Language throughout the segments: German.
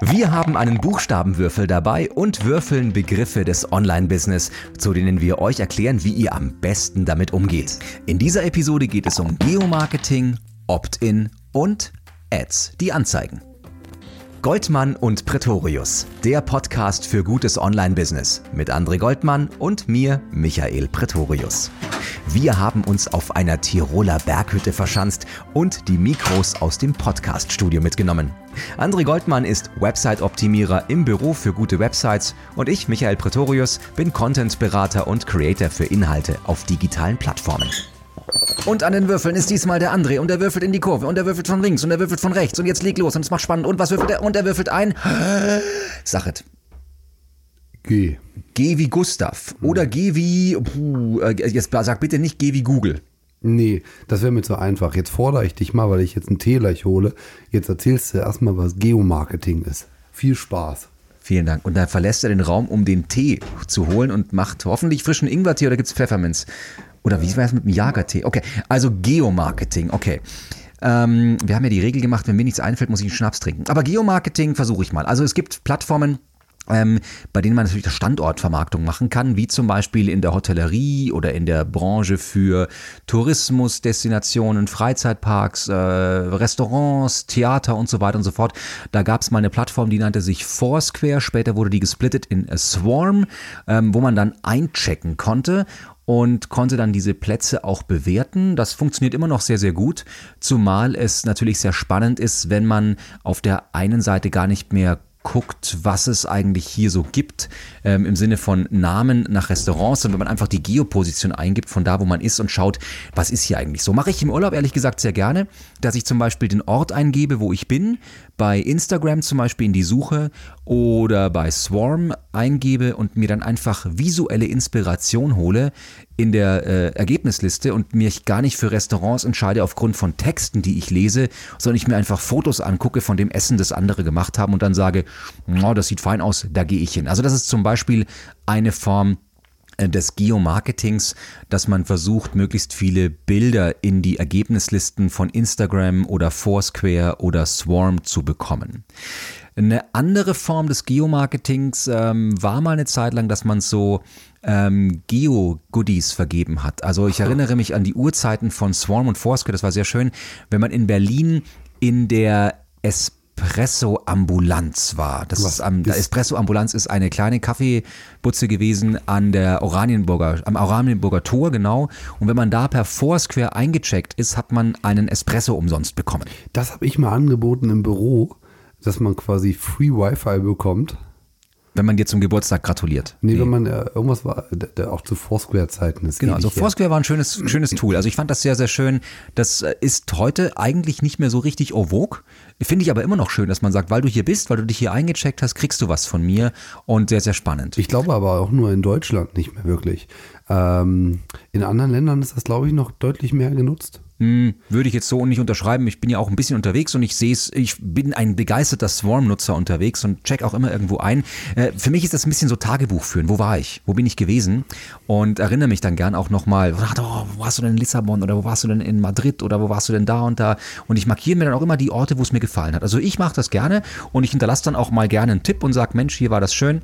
Wir haben einen Buchstabenwürfel dabei und würfeln Begriffe des Online-Business, zu denen wir euch erklären, wie ihr am besten damit umgeht. In dieser Episode geht es um Geomarketing, Opt-in und Ads, die Anzeigen. Goldmann und Pretorius, der Podcast für gutes Online-Business mit André Goldmann und mir, Michael Pretorius. Wir haben uns auf einer Tiroler Berghütte verschanzt und die Mikros aus dem Podcast-Studio mitgenommen. André Goldmann ist Website-Optimierer im Büro für gute Websites und ich, Michael Pretorius, bin Content-Berater und Creator für Inhalte auf digitalen Plattformen. Und an den Würfeln ist diesmal der André und er würfelt in die Kurve und er würfelt von links und er würfelt von rechts und jetzt leg los und es macht spannend und was würfelt er und er würfelt ein. Sachet. G. Geh wie Gustav oder geh wie. Puh, äh, jetzt sag bitte nicht geh wie Google. Nee, das wäre mir zu einfach. Jetzt fordere ich dich mal, weil ich jetzt einen Tee gleich hole. Jetzt erzählst du erstmal, was Geomarketing ist. Viel Spaß. Vielen Dank. Und dann verlässt er den Raum, um den Tee zu holen und macht hoffentlich frischen Ingwertee oder gibt es Pfefferminz? Oder wie war es mit dem Jagertee? Okay, also Geomarketing, okay. Ähm, wir haben ja die Regel gemacht, wenn mir nichts einfällt, muss ich einen Schnaps trinken. Aber Geomarketing versuche ich mal. Also es gibt Plattformen, ähm, bei denen man natürlich Standortvermarktung machen kann, wie zum Beispiel in der Hotellerie oder in der Branche für Tourismusdestinationen, Freizeitparks, äh, Restaurants, Theater und so weiter und so fort. Da gab es mal eine Plattform, die nannte sich Foursquare, später wurde die gesplittet in a Swarm, ähm, wo man dann einchecken konnte und konnte dann diese Plätze auch bewerten. Das funktioniert immer noch sehr, sehr gut, zumal es natürlich sehr spannend ist, wenn man auf der einen Seite gar nicht mehr guckt, was es eigentlich hier so gibt, ähm, im Sinne von Namen nach Restaurants und wenn man einfach die Geoposition eingibt von da, wo man ist und schaut, was ist hier eigentlich so. Mache ich im Urlaub ehrlich gesagt sehr gerne, dass ich zum Beispiel den Ort eingebe, wo ich bin, bei Instagram zum Beispiel in die Suche oder bei Swarm eingebe und mir dann einfach visuelle Inspiration hole in der äh, Ergebnisliste und mich gar nicht für Restaurants entscheide aufgrund von Texten, die ich lese, sondern ich mir einfach Fotos angucke von dem Essen, das andere gemacht haben und dann sage, oh, das sieht fein aus, da gehe ich hin. Also das ist zum Beispiel eine Form des Geomarketings, dass man versucht, möglichst viele Bilder in die Ergebnislisten von Instagram oder Foursquare oder Swarm zu bekommen. Eine andere Form des Geomarketings ähm, war mal eine Zeit lang, dass man so ähm, Geo-Goodies vergeben hat. Also ich erinnere mich an die Uhrzeiten von Swarm und Foursquare, das war sehr schön, wenn man in Berlin in der Espresso-Ambulanz war. Das ist am, der Espresso-Ambulanz ist eine kleine Kaffeebutze gewesen an der Oranienburger, am Oranienburger Tor, genau. Und wenn man da per Foursquare eingecheckt ist, hat man einen Espresso umsonst bekommen. Das habe ich mal angeboten im Büro dass man quasi Free Wi-Fi bekommt. Wenn man dir zum Geburtstag gratuliert. Nee, nee. wenn man äh, irgendwas war, der, auch zu Foursquare-Zeiten ist. Genau, also Foursquare war ein schönes, schönes Tool. Also ich fand das sehr, sehr schön. Das äh, ist heute eigentlich nicht mehr so richtig au vogue. Finde ich aber immer noch schön, dass man sagt, weil du hier bist, weil du dich hier eingecheckt hast, kriegst du was von mir und sehr, sehr spannend. Ich glaube aber auch nur in Deutschland nicht mehr wirklich. Ähm, in anderen Ländern ist das, glaube ich, noch deutlich mehr genutzt. Hm, würde ich jetzt so nicht unterschreiben. Ich bin ja auch ein bisschen unterwegs und ich sehe es, ich bin ein begeisterter Swarm-Nutzer unterwegs und check auch immer irgendwo ein. Äh, für mich ist das ein bisschen so Tagebuch führen. Wo war ich? Wo bin ich gewesen? Und erinnere mich dann gern auch nochmal, oh, wo warst du denn in Lissabon oder wo warst du denn in Madrid oder wo warst du denn da und da? Und ich markiere mir dann auch immer die Orte, wo es mir gefallen hat. Also ich mache das gerne und ich hinterlasse dann auch mal gerne einen Tipp und sage, Mensch, hier war das schön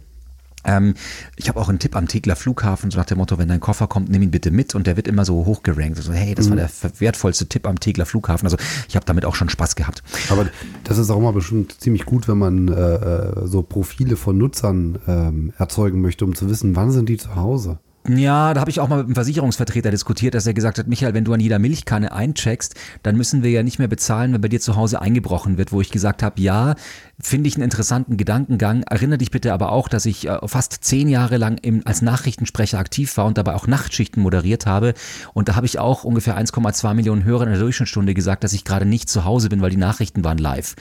ähm, ich habe auch einen Tipp am Tegler Flughafen, so nach dem Motto, wenn dein Koffer kommt, nimm ihn bitte mit und der wird immer so hochgerankt. So, hey, das mhm. war der wertvollste Tipp am Tegler Flughafen. Also ich habe damit auch schon Spaß gehabt. Aber das ist auch immer bestimmt ziemlich gut, wenn man äh, äh so Profile von Nutzern ähm, erzeugen möchte, um zu wissen, wann sind die zu Hause. Ja, da habe ich auch mal mit einem Versicherungsvertreter diskutiert, dass er gesagt hat, Michael, wenn du an jeder Milchkanne eincheckst, dann müssen wir ja nicht mehr bezahlen, wenn bei dir zu Hause eingebrochen wird, wo ich gesagt habe, ja, finde ich einen interessanten Gedankengang. Erinnere dich bitte aber auch, dass ich äh, fast zehn Jahre lang im, als Nachrichtensprecher aktiv war und dabei auch Nachtschichten moderiert habe. Und da habe ich auch ungefähr 1,2 Millionen Hörer in der Durchschnittsstunde gesagt, dass ich gerade nicht zu Hause bin, weil die Nachrichten waren live.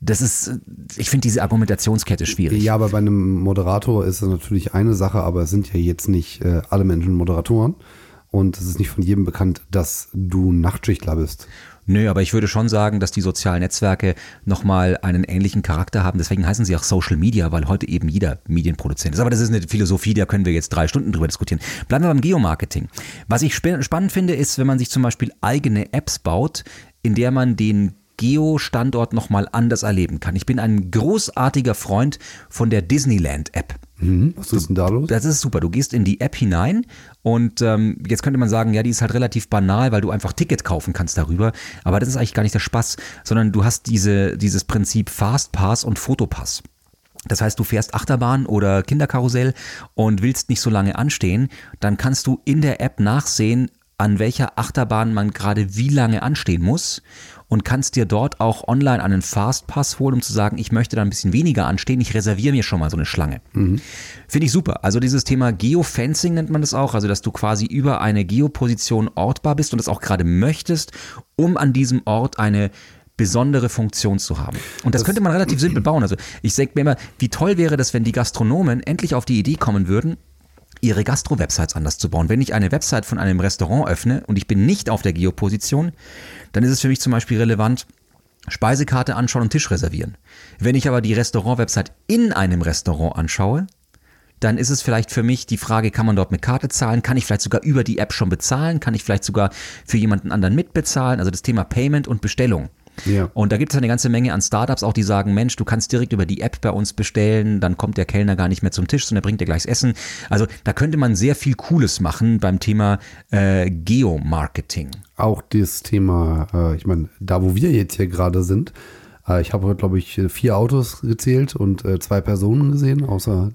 Das ist, ich finde diese Argumentationskette schwierig. Ja, aber bei einem Moderator ist es natürlich eine Sache, aber es sind ja jetzt nicht äh, alle Menschen Moderatoren. Und es ist nicht von jedem bekannt, dass du Nachtschichtler bist. Nö, aber ich würde schon sagen, dass die sozialen Netzwerke nochmal einen ähnlichen Charakter haben. Deswegen heißen sie auch Social Media, weil heute eben jeder Medienproduzent ist. Aber das ist eine Philosophie, da können wir jetzt drei Stunden drüber diskutieren. Bleiben wir beim Geomarketing. Was ich spannend finde, ist, wenn man sich zum Beispiel eigene Apps baut, in der man den Geo-Standort nochmal anders erleben kann. Ich bin ein großartiger Freund von der Disneyland-App. Mhm. Was ist denn da los? Das ist super. Du gehst in die App hinein und ähm, jetzt könnte man sagen, ja, die ist halt relativ banal, weil du einfach Ticket kaufen kannst darüber. Aber das ist eigentlich gar nicht der Spaß, sondern du hast diese, dieses Prinzip Fastpass und Fotopass. Das heißt, du fährst Achterbahn oder Kinderkarussell und willst nicht so lange anstehen, dann kannst du in der App nachsehen, an welcher Achterbahn man gerade wie lange anstehen muss und kannst dir dort auch online einen Fastpass holen, um zu sagen, ich möchte da ein bisschen weniger anstehen, ich reserviere mir schon mal so eine Schlange. Mhm. Finde ich super. Also dieses Thema Geofencing nennt man das auch, also dass du quasi über eine Geoposition ortbar bist und das auch gerade möchtest, um an diesem Ort eine besondere Funktion zu haben. Und das, das könnte man relativ simpel bauen. Also ich denke mir immer, wie toll wäre das, wenn die Gastronomen endlich auf die Idee kommen würden, ihre Gastro-Websites anders zu bauen. Wenn ich eine Website von einem Restaurant öffne und ich bin nicht auf der Geoposition, dann ist es für mich zum Beispiel relevant, Speisekarte anschauen und Tisch reservieren. Wenn ich aber die Restaurant-Website in einem Restaurant anschaue, dann ist es vielleicht für mich die Frage, kann man dort mit Karte zahlen? Kann ich vielleicht sogar über die App schon bezahlen? Kann ich vielleicht sogar für jemanden anderen mitbezahlen? Also das Thema Payment und Bestellung. Ja. Und da gibt es eine ganze Menge an Startups auch, die sagen, Mensch, du kannst direkt über die App bei uns bestellen, dann kommt der Kellner gar nicht mehr zum Tisch, sondern bringt dir gleich das Essen. Also da könnte man sehr viel Cooles machen beim Thema äh, Geomarketing. Auch das Thema, äh, ich meine, da wo wir jetzt hier gerade sind, äh, ich habe heute, glaube ich, vier Autos gezählt und äh, zwei Personen gesehen, außer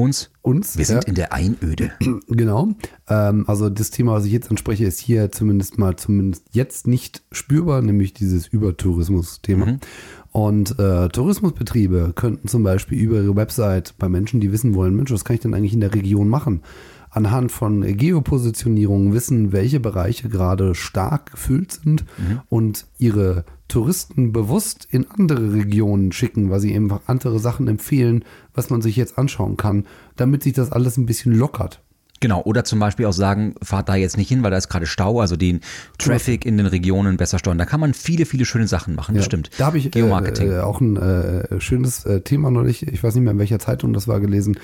uns? Uns. Wir sind ja. in der Einöde. Genau. Ähm, also das Thema, was ich jetzt anspreche, ist hier zumindest mal zumindest jetzt nicht spürbar, nämlich dieses Übertourismus-Thema. Mhm. Und äh, Tourismusbetriebe könnten zum Beispiel über ihre Website bei Menschen, die wissen wollen, Mensch, was kann ich denn eigentlich in der Region machen? anhand von Geopositionierung wissen, welche Bereiche gerade stark gefüllt sind mhm. und ihre Touristen bewusst in andere Regionen schicken, weil sie einfach andere Sachen empfehlen, was man sich jetzt anschauen kann, damit sich das alles ein bisschen lockert. Genau, oder zum Beispiel auch sagen, fahrt da jetzt nicht hin, weil da ist gerade Stau, also den Traffic in den Regionen besser steuern. Da kann man viele, viele schöne Sachen machen, das stimmt. Da habe ich Geomarketing. Äh, auch ein äh, schönes äh, Thema neulich, ich weiß nicht mehr in welcher Zeitung das war, gelesen.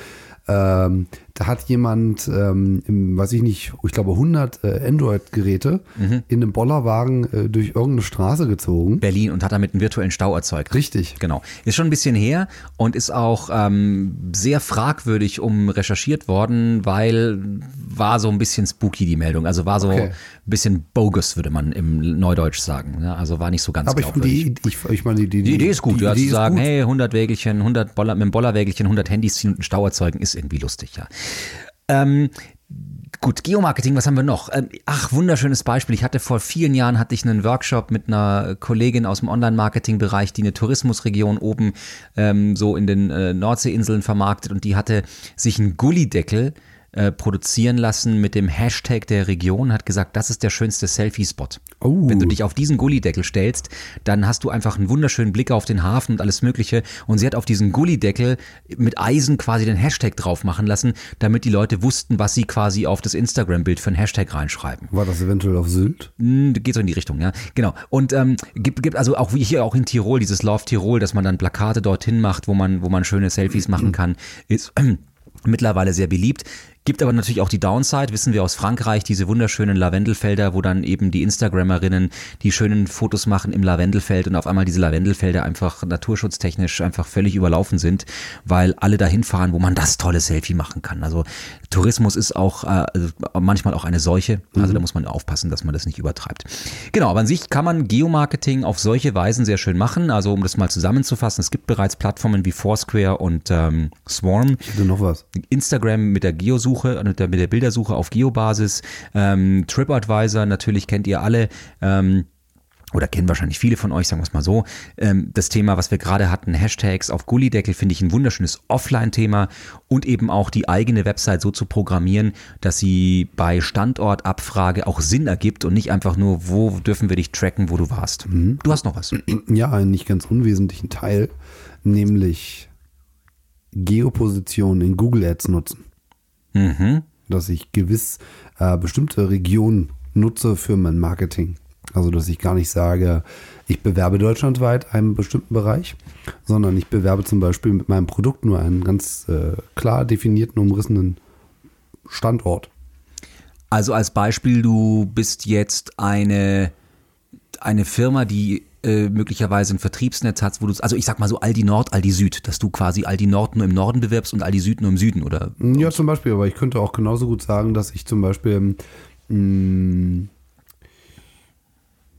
Ähm, da hat jemand, ähm, im, weiß ich nicht, ich glaube 100 äh, Android-Geräte mhm. in einem Bollerwagen äh, durch irgendeine Straße gezogen. Berlin und hat damit einen virtuellen Stau erzeugt. Richtig. Genau. Ist schon ein bisschen her und ist auch ähm, sehr fragwürdig um recherchiert worden, weil war so ein bisschen spooky die Meldung. Also war so okay. ein bisschen bogus, würde man im Neudeutsch sagen. Ja, also war nicht so ganz Aber ich, die, ich, ich meine, die, die, die Idee ist gut. Die, ja, zu sagen, gut. hey, 100 Wägelchen, 100 Boller, mit dem Bollerwägelchen, 100 Handys ziehen und einen Stau erzeugen, ist irgendwie lustig, ja. Ähm, Gut, Geomarketing, was haben wir noch? Ähm, ach, wunderschönes Beispiel. Ich hatte vor vielen Jahren hatte ich einen Workshop mit einer Kollegin aus dem Online-Marketing-Bereich, die eine Tourismusregion oben ähm, so in den äh, Nordseeinseln vermarktet und die hatte sich einen Gullideckel äh, produzieren lassen mit dem Hashtag der Region, hat gesagt, das ist der schönste Selfie-Spot. Oh. Wenn du dich auf diesen Gullideckel stellst, dann hast du einfach einen wunderschönen Blick auf den Hafen und alles Mögliche. Und sie hat auf diesen Gullideckel mit Eisen quasi den Hashtag drauf machen lassen, damit die Leute wussten, was sie quasi auf das Instagram-Bild für einen Hashtag reinschreiben. War das eventuell auf Sylt? Hm, geht so in die Richtung, ja. Genau. Und ähm, gibt, gibt also auch wie hier auch in Tirol, dieses Love Tirol, dass man dann Plakate dorthin macht, wo man, wo man schöne Selfies machen kann, ist mittlerweile sehr beliebt. Gibt aber natürlich auch die Downside, wissen wir aus Frankreich, diese wunderschönen Lavendelfelder, wo dann eben die Instagrammerinnen die schönen Fotos machen im Lavendelfeld und auf einmal diese Lavendelfelder einfach naturschutztechnisch einfach völlig überlaufen sind, weil alle dahin fahren, wo man das tolle Selfie machen kann. Also Tourismus ist auch äh, manchmal auch eine Seuche, also mhm. da muss man aufpassen, dass man das nicht übertreibt. Genau, aber an sich kann man Geomarketing auf solche Weisen sehr schön machen. Also um das mal zusammenzufassen, es gibt bereits Plattformen wie Foursquare und ähm, Swarm. Ich hätte noch was. Instagram mit der Geosuche Suche, mit der, mit der Bildersuche auf Geobasis. Ähm, TripAdvisor, natürlich kennt ihr alle. Ähm, oder kennen wahrscheinlich viele von euch, sagen wir es mal so. Ähm, das Thema, was wir gerade hatten, Hashtags auf Gullideckel, finde ich ein wunderschönes Offline-Thema und eben auch die eigene Website so zu programmieren, dass sie bei Standortabfrage auch Sinn ergibt und nicht einfach nur, wo dürfen wir dich tracken, wo du warst. Mhm. Du hast noch was. Ja, einen nicht ganz unwesentlichen Teil, nämlich Geoposition in Google Ads nutzen. Mhm. Dass ich gewiss äh, bestimmte Regionen nutze für mein Marketing. Also, dass ich gar nicht sage, ich bewerbe deutschlandweit einen bestimmten Bereich, sondern ich bewerbe zum Beispiel mit meinem Produkt nur einen ganz äh, klar definierten, umrissenen Standort. Also als Beispiel, du bist jetzt eine, eine Firma, die äh, möglicherweise ein Vertriebsnetz hast, wo du, also ich sag mal so Aldi Nord, Aldi Süd, dass du quasi Aldi Nord nur im Norden bewirbst und Aldi Süd nur im Süden, oder? Ja, zum Beispiel, aber ich könnte auch genauso gut sagen, dass ich zum Beispiel, mh,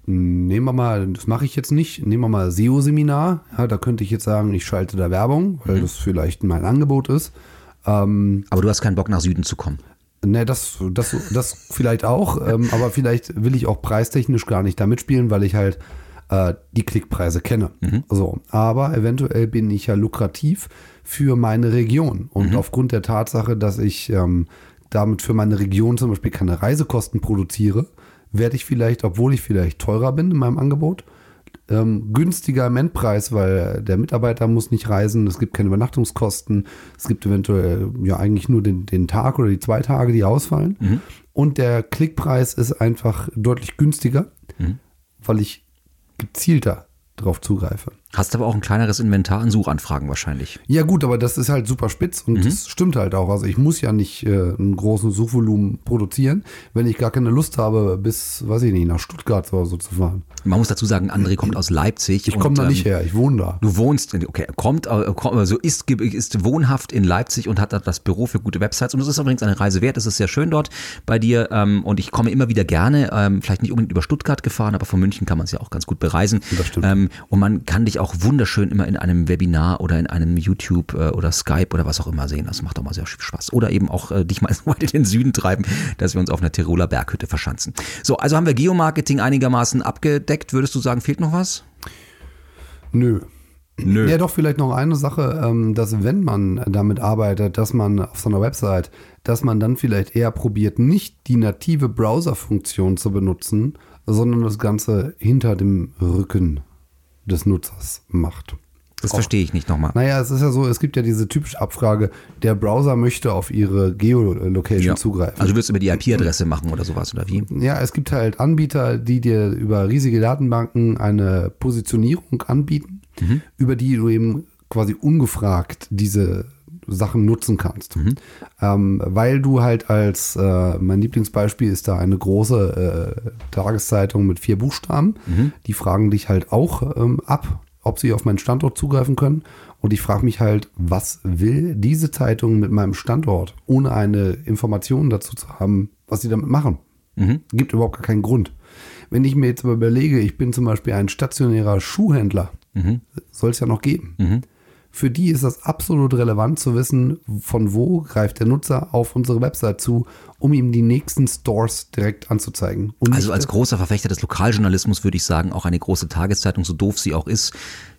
nehmen wir mal, das mache ich jetzt nicht, nehmen wir mal SEO-Seminar, ja, da könnte ich jetzt sagen, ich schalte da Werbung, weil das vielleicht mein Angebot ist. Ähm, Aber du hast keinen Bock nach Süden zu kommen. Ne, das, das, das vielleicht auch, ähm, aber vielleicht will ich auch preistechnisch gar nicht da mitspielen, weil ich halt äh, die Klickpreise kenne. So, aber eventuell bin ich ja lukrativ für meine Region. Und aufgrund der Tatsache, dass ich ähm, damit für meine Region zum Beispiel keine Reisekosten produziere, werde ich vielleicht, obwohl ich vielleicht teurer bin in meinem Angebot, ähm, günstiger im Endpreis, weil der Mitarbeiter muss nicht reisen, es gibt keine Übernachtungskosten, es gibt eventuell ja eigentlich nur den, den Tag oder die zwei Tage, die ausfallen. Und der Klickpreis ist einfach deutlich günstiger, weil ich gezielter drauf zugreife. Hast aber auch ein kleineres Inventar an Suchanfragen wahrscheinlich. Ja gut, aber das ist halt super spitz und das stimmt halt auch. Also ich muss ja nicht äh, einen großen Suchvolumen produzieren, wenn ich gar keine Lust habe, bis, weiß ich nicht, nach Stuttgart oder so zu fahren. Man muss dazu sagen, André kommt aus Leipzig. Ich komme da ähm, nicht her, ich wohne da. Du wohnst, okay, kommt, äh, also ist, ist wohnhaft in Leipzig und hat da das Büro für gute Websites. Und es ist übrigens eine Reise wert. Es ist sehr schön dort bei dir. Ähm, und ich komme immer wieder gerne, ähm, vielleicht nicht unbedingt über Stuttgart gefahren, aber von München kann man es ja auch ganz gut bereisen. Das stimmt. Ähm, und man kann dich auch wunderschön immer in einem Webinar oder in einem YouTube äh, oder Skype oder was auch immer sehen. Das macht auch mal sehr viel Spaß. Oder eben auch äh, dich mal so weit in den Süden treiben, dass wir uns auf einer Tiroler Berghütte verschanzen. So, also haben wir Geomarketing einigermaßen abgedeckt. Würdest du sagen, fehlt noch was? Nö. Nö. Ja, doch, vielleicht noch eine Sache, ähm, dass wenn man damit arbeitet, dass man auf so einer Website, dass man dann vielleicht eher probiert, nicht die native Browser-Funktion zu benutzen, sondern das Ganze hinter dem Rücken des Nutzers macht. Das verstehe ich nicht nochmal. Naja, es ist ja so, es gibt ja diese typische Abfrage, der Browser möchte auf ihre Geolocation zugreifen. Also du willst über die IP-Adresse machen oder sowas, oder wie? Ja, es gibt halt Anbieter, die dir über riesige Datenbanken eine Positionierung anbieten, über die du eben quasi ungefragt diese Sachen nutzen kannst. Ähm, weil du halt als, äh, mein Lieblingsbeispiel ist da eine große äh, Tageszeitung mit vier Buchstaben. Die fragen dich halt auch ähm, ab, ob sie auf meinen Standort zugreifen können. Und ich frage mich halt, was will diese Zeitung mit meinem Standort, ohne eine Information dazu zu haben, was sie damit machen? Gibt überhaupt gar keinen Grund. Wenn ich mir jetzt überlege, ich bin zum Beispiel ein stationärer Schuhhändler, soll es ja noch geben. Für die ist das absolut relevant zu wissen, von wo greift der Nutzer auf unsere Website zu, um ihm die nächsten Stores direkt anzuzeigen. Und Also als großer Verfechter des Lokaljournalismus würde ich sagen, auch eine große Tageszeitung, so doof sie auch ist,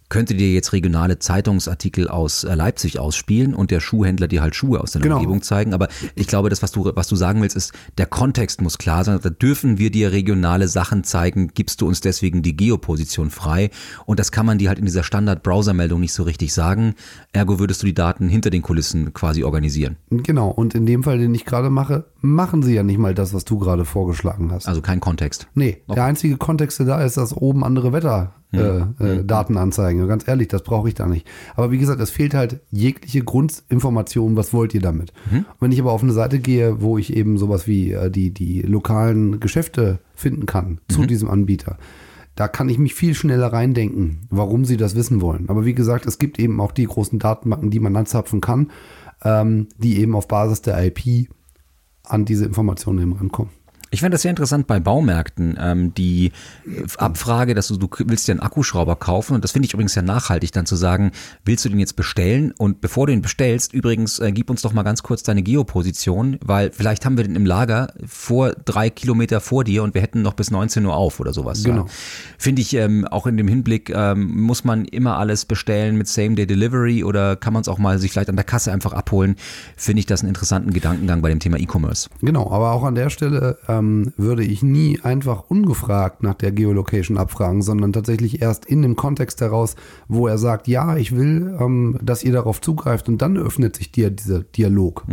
könnte dir jetzt regionale Zeitungsartikel aus äh, Leipzig ausspielen und der Schuhhändler dir halt Schuhe aus deiner Genau. Umgebung zeigen. Aber ich glaube, das, was du, was du sagen willst, ist, der Kontext muss klar sein. Da dürfen wir dir regionale Sachen zeigen, gibst du uns deswegen die Geoposition frei. Und das kann man dir halt in dieser Standard-Browser-Meldung nicht so richtig sagen. Ergo würdest du die Daten hinter den Kulissen quasi organisieren. Genau, und in dem Fall, den ich gerade mache, machen sie ja nicht mal das, was du gerade vorgeschlagen hast. Also kein Kontext. Nee, der einzige Kontext, der da ist, dass oben andere Wetter. Äh, äh, Daten anzeigen. Und Ganz ehrlich, das brauche ich da nicht. Aber wie gesagt, es fehlt halt jegliche Grundinformation, was wollt ihr damit? Und wenn ich aber auf eine Seite gehe, wo ich eben sowas wie äh, die, die lokalen Geschäfte finden kann zu diesem Anbieter, da kann ich mich viel schneller reindenken, warum sie das wissen wollen. Aber wie gesagt, es gibt eben auch die großen Datenbanken, die man anzapfen kann, ähm, die eben auf Basis der IP an diese Informationen eben rankommen. Ich fände das sehr interessant bei Baumärkten, ähm, die äh, Abfrage, dass du, du willst dir einen Akkuschrauber kaufen und das finde ich übrigens sehr nachhaltig, dann zu sagen, willst du den jetzt bestellen und bevor du ihn bestellst, übrigens, äh, gib uns doch mal ganz kurz deine Geoposition, weil vielleicht haben wir den im Lager vor drei Kilometer vor dir und wir hätten noch bis 19 Uhr auf oder sowas. Genau. Ja. Finde ich ähm, auch in dem Hinblick, ähm, muss man immer alles bestellen mit Same-Day-Delivery oder kann man es auch mal sich vielleicht an der Kasse einfach abholen, finde ich das einen interessanten Gedankengang bei dem Thema E-Commerce. Genau, aber auch an der Stelle ähm, würde ich nie einfach ungefragt nach der Geolocation abfragen, sondern tatsächlich erst in dem Kontext heraus, wo er sagt, ja, ich will, ähm, dass ihr darauf zugreift und dann öffnet sich dir dieser Dialog.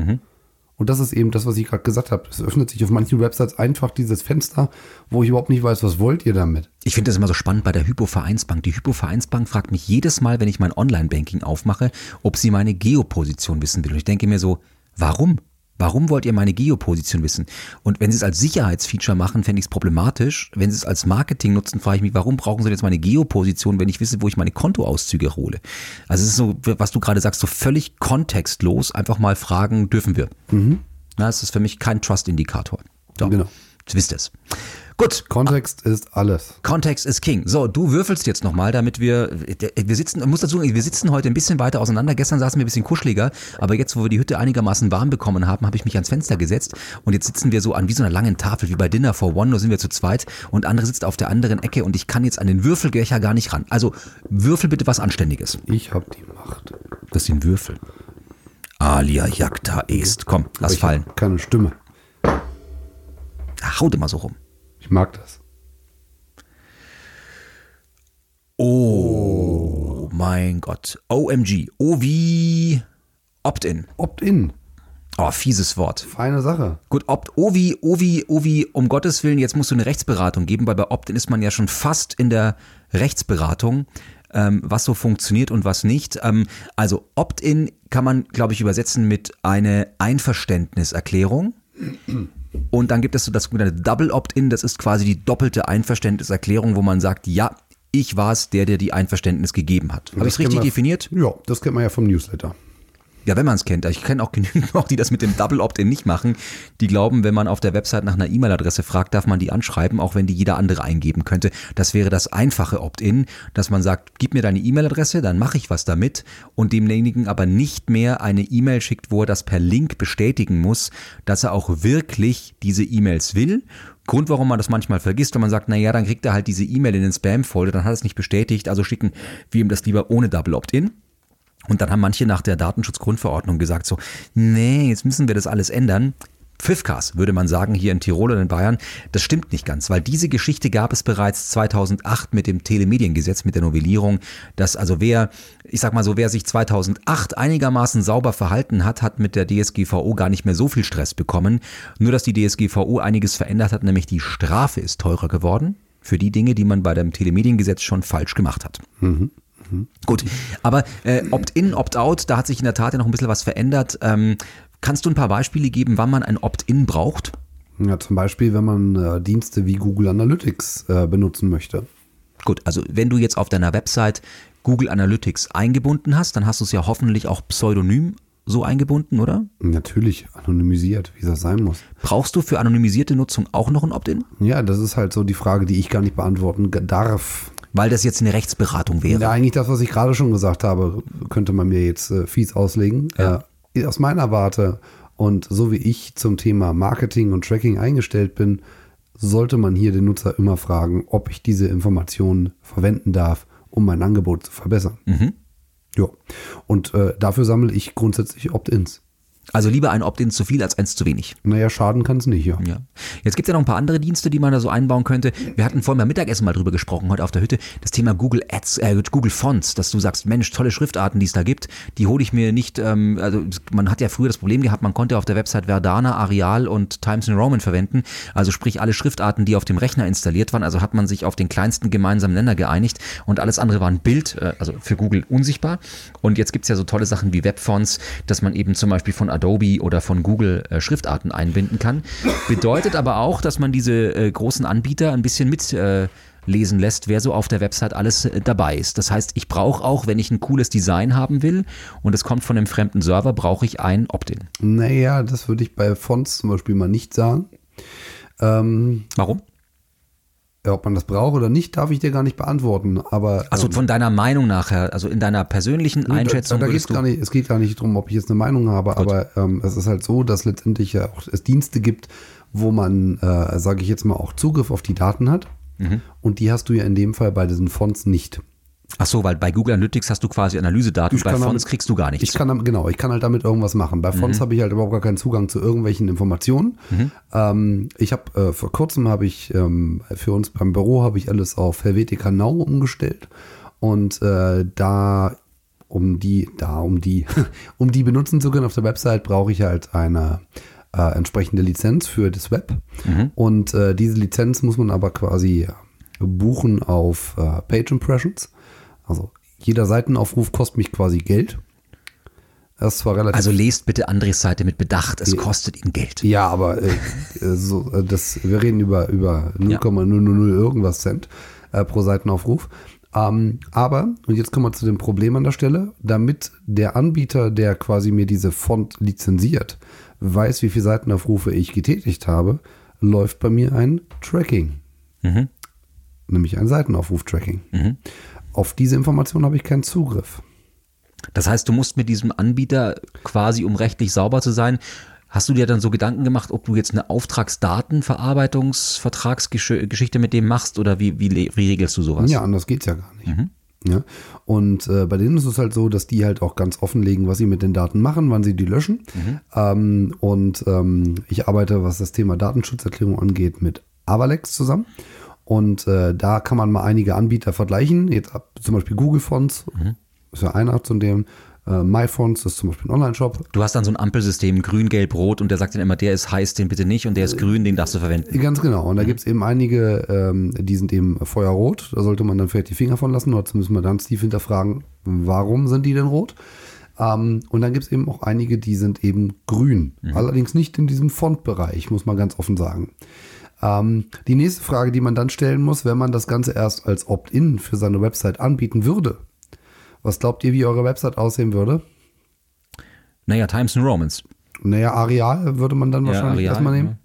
Und das ist eben das, was ich gerade gesagt habe. Es öffnet sich auf manchen Websites einfach dieses Fenster, wo ich überhaupt nicht weiß, was wollt ihr damit. Ich finde das immer so spannend bei der Hypo-Vereinsbank. Die Hypo-Vereinsbank fragt mich jedes Mal, wenn ich mein Online-Banking aufmache, ob sie meine Geoposition wissen will. Und ich denke mir so, warum? Warum wollt ihr meine Geoposition wissen? Und wenn sie es als Sicherheitsfeature machen, fände ich es problematisch. Wenn sie es als Marketing nutzen, frage ich mich, warum brauchen sie jetzt meine Geoposition, wenn ich wisse, wo ich meine Kontoauszüge hole? Also es ist so, was du gerade sagst, so völlig kontextlos einfach mal fragen, dürfen wir? Mhm. Na, das ist für mich kein Trust-Indikator. So, Genau. Jetzt wisst ihr es. Gut, Kontext ist alles. Kontext ist King. So, du würfelst jetzt nochmal, damit wir, wir sitzen, ich muss dazu sagen, wir sitzen heute ein bisschen weiter auseinander. Gestern saßen wir ein bisschen kuscheliger, aber jetzt, wo wir die Hütte einigermaßen warm bekommen haben, habe ich mich ans Fenster gesetzt und jetzt sitzen wir so an wie so einer langen Tafel, wie bei Dinner for One, nur sind wir zu zweit und andere sitzt auf der anderen Ecke und ich kann jetzt an den Würfelgöcher gar nicht ran. Also, würfel bitte was Anständiges. Ich habe die Macht. Das sind Würfel. Alia Jagda est. Komm, lass fallen. Keine Stimme. Haut immer so rum. Ich mag das. Oh mein Gott. OMG. O wie Opt-in. Opt-in. Oh, fieses Wort. Feine Sache. Gut, Opt, O wie, O wie, O wie, um Gottes Willen, jetzt musst du eine Rechtsberatung geben, weil bei Opt-in ist man ja schon fast in der Rechtsberatung, ähm, was so funktioniert und was nicht. Ähm, also Opt-in kann man, glaube ich, übersetzen mit eine Einverständniserklärung. Und dann gibt es so das sogenannte Double Opt-in, das ist quasi die doppelte Einverständniserklärung, wo man sagt, ja, ich war es, der dir die Einverständnis gegeben hat. Habe ich es richtig man- definiert? Ja, das kennt man ja vom Newsletter. Ja, wenn man es kennt. Ich kenne auch genügend auch, die das mit dem Double Opt-in nicht machen. Die glauben, wenn man auf der Website nach einer E-Mail-Adresse fragt, darf man die anschreiben, auch wenn die jeder andere eingeben könnte. Das wäre das einfache Opt-in, dass man sagt, gib mir deine E-Mail-Adresse, dann mache ich was damit und demjenigen aber nicht mehr eine E-Mail schickt, wo er das per Link bestätigen muss, dass er auch wirklich diese E-Mails will. Grund, warum man das manchmal vergisst, wenn man sagt, na ja, dann kriegt er halt diese E-Mail in den Spam-Folder, dann hat er es nicht bestätigt, also schicken wir ihm das lieber ohne Double Opt-in. Und dann haben manche nach der Datenschutzgrundverordnung gesagt so, nee, jetzt müssen wir das alles ändern. Pfiffkas, würde man sagen, hier in Tirol und in Bayern. Das stimmt nicht ganz, weil diese Geschichte gab es bereits 2008 mit dem Telemediengesetz, mit der Novellierung, dass also wer, ich sag mal so, wer sich 2008 einigermaßen sauber verhalten hat, hat mit der DSGVO gar nicht mehr so viel Stress bekommen. Nur, dass die DSGVO einiges verändert hat, nämlich die Strafe ist teurer geworden für die Dinge, die man bei dem Telemediengesetz schon falsch gemacht hat. Gut, aber äh, Opt-in, Opt-out, da hat sich in der Tat ja noch ein bisschen was verändert. Ähm, kannst du ein paar Beispiele geben, wann man ein Opt-in braucht? Ja, zum Beispiel, wenn man äh, Dienste wie Google Analytics äh, benutzen möchte. Gut, also wenn du jetzt auf deiner Website Google Analytics eingebunden hast, dann hast du es ja hoffentlich auch pseudonym so eingebunden, oder? Natürlich anonymisiert, wie das sein muss. Brauchst du für anonymisierte Nutzung auch noch ein Opt-in? Ja, das ist halt so die Frage, die ich gar nicht beantworten darf. Weil das jetzt eine Rechtsberatung wäre. Ja, eigentlich das, was ich gerade schon gesagt habe, könnte man mir jetzt äh, fies auslegen. Ja. Äh, aus meiner Warte und so wie ich zum Thema Marketing und Tracking eingestellt bin, sollte man hier den Nutzer immer fragen, ob ich diese Informationen verwenden darf, um mein Angebot zu verbessern. Mhm. Ja. Und äh, dafür sammle ich grundsätzlich Opt-ins. Also lieber ein Opt-in zu viel als eins zu wenig. Naja, schaden kann es nicht, ja. Ja. Jetzt gibt es ja noch ein paar andere Dienste, die man da so einbauen könnte. Wir hatten vorhin beim Mittagessen mal drüber gesprochen, heute auf der Hütte, das Thema Google Ads, äh, Google Fonts, dass du sagst, Mensch, tolle Schriftarten, die es da gibt, die hole ich mir nicht, ähm, also man hat ja früher das Problem gehabt, man konnte auf der Website Verdana, Arial und Times New Roman verwenden, also sprich alle Schriftarten, die auf dem Rechner installiert waren, also hat man sich auf den kleinsten gemeinsamen Nenner geeinigt und alles andere war ein Bild, äh, also für Google unsichtbar. Und jetzt gibt es ja so tolle Sachen wie Webfonts, dass man eben zum Beispiel von Adobe oder von Google äh, Schriftarten einbinden kann. Bedeutet aber auch, dass man diese äh, großen Anbieter ein bisschen mit äh, lässt, wer so auf der Website alles äh, dabei ist. Das heißt, ich brauche auch, wenn ich ein cooles Design haben will und es kommt von einem fremden Server, brauche ich ein Opt-in. Naja, das würde ich bei Fonts zum Beispiel mal nicht sagen. Ähm, Warum? Ja, ob man das braucht oder nicht, darf ich dir gar nicht beantworten. Aber Also ähm, von deiner Meinung nachher, also in deiner persönlichen Einschätzung Da, da geht's gar nicht, es geht gar nicht darum, ob ich jetzt eine Meinung habe, aber ähm, es ist halt so, dass letztendlich ja auch es Dienste gibt, wo man, äh, sage ich jetzt mal, auch Zugriff auf die Daten hat. Mhm. Und die hast du ja in dem Fall bei diesen Fonts nicht. Ach so, weil bei Google Analytics hast du quasi Analysedaten, Ich bei Fonts damit- kriegst du gar nichts. Ich kann, genau, ich kann halt damit irgendwas machen. Bei Mhm. Fonts habe ich halt überhaupt gar keinen Zugang zu irgendwelchen Informationen. Mhm. Ähm, ich habe äh, vor kurzem habe ich ähm, für uns beim Büro habe ich alles auf Helvetica Now umgestellt und äh, da um die da um die um die benutzen zu können auf der Website brauche ich halt eine äh, entsprechende Lizenz für das Web Mhm. und äh, diese Lizenz muss man aber quasi buchen auf äh, Page Impressions. Also jeder Seitenaufruf kostet mich quasi Geld. Das ist zwar relativ. Also lest bitte Andres Seite mit Bedacht, es Ja. kostet ihn Geld. Ja, aber äh, äh, so, äh, das, wir reden über, über 0,000 irgendwas Cent äh, pro Seitenaufruf. Ähm, aber, und jetzt kommen wir zu dem Problem an der Stelle, damit der Anbieter, der quasi mir diese Font lizenziert, weiß, wie viele Seitenaufrufe ich getätigt habe, läuft bei mir ein Tracking. Mhm. Nämlich ein Seitenaufruf-Tracking. Mhm. Auf diese Information habe ich keinen Zugriff. Das heißt, du musst mit diesem Anbieter quasi, um rechtlich sauber zu sein, hast du dir dann so Gedanken gemacht, ob du jetzt eine Auftragsdatenverarbeitungsvertragsgeschichte mit dem machst oder wie, wie, wie regelst du sowas? Ja, anders geht's ja gar nicht. Ja? Und äh, bei denen ist es halt so, dass die halt auch ganz offenlegen, was sie mit den Daten machen, wann sie die löschen. Ähm, und ähm, ich arbeite, was das Thema Datenschutzerklärung angeht, mit Avalex zusammen. Und äh, da kann man mal einige Anbieter vergleichen. Jetzt zum Beispiel Google Fonts, ist ja eine Art von dem. Äh, MyFonts ist zum Beispiel ein Online-Shop. Du hast dann so ein Ampelsystem, grün, gelb, rot und der sagt dann immer, der ist heiß, den bitte nicht und der ist grün, den darfst du verwenden. Ganz genau. Und da gibt es eben einige, ähm, die sind eben feuerrot. Da sollte man dann vielleicht die Finger von lassen oder zumindest mal ganz tief hinterfragen, warum sind die denn rot? Ähm, und dann gibt es eben auch einige, die sind eben grün. Allerdings nicht in diesem Fontbereich, muss man ganz offen sagen. Ähm, die nächste Frage, die man dann stellen muss, wenn man das Ganze erst als Opt-in für seine Website anbieten würde. Was glaubt ihr, wie eure Website aussehen würde? Naja, Times New Romans. Naja, Areal würde man dann Ja, wahrscheinlich Areal, erstmal nehmen.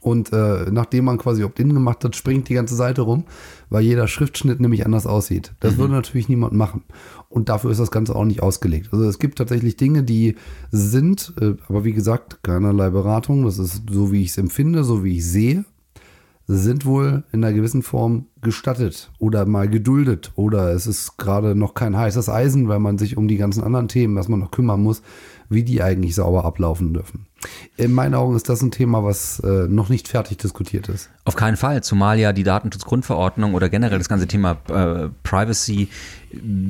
Und äh, nachdem man quasi Opt-in gemacht hat, springt die ganze Seite rum, weil jeder Schriftschnitt nämlich anders aussieht. Mhm. Das würde natürlich niemand machen. Und dafür ist das Ganze auch nicht ausgelegt. Also es gibt tatsächlich Dinge, die sind, äh, aber wie gesagt, keinerlei Beratung. Das ist so, wie ich es empfinde, so wie ich sehe, sind wohl in einer gewissen Form gestattet oder mal geduldet. Oder es ist gerade noch kein heißes Eisen, weil man sich um die ganzen anderen Themen erstmal noch kümmern muss, wie die eigentlich sauber ablaufen dürfen. In meinen Augen ist das ein Thema, was äh, noch nicht fertig diskutiert ist. Auf keinen Fall, zumal ja die Datenschutzgrundverordnung oder generell das ganze Thema äh, Privacy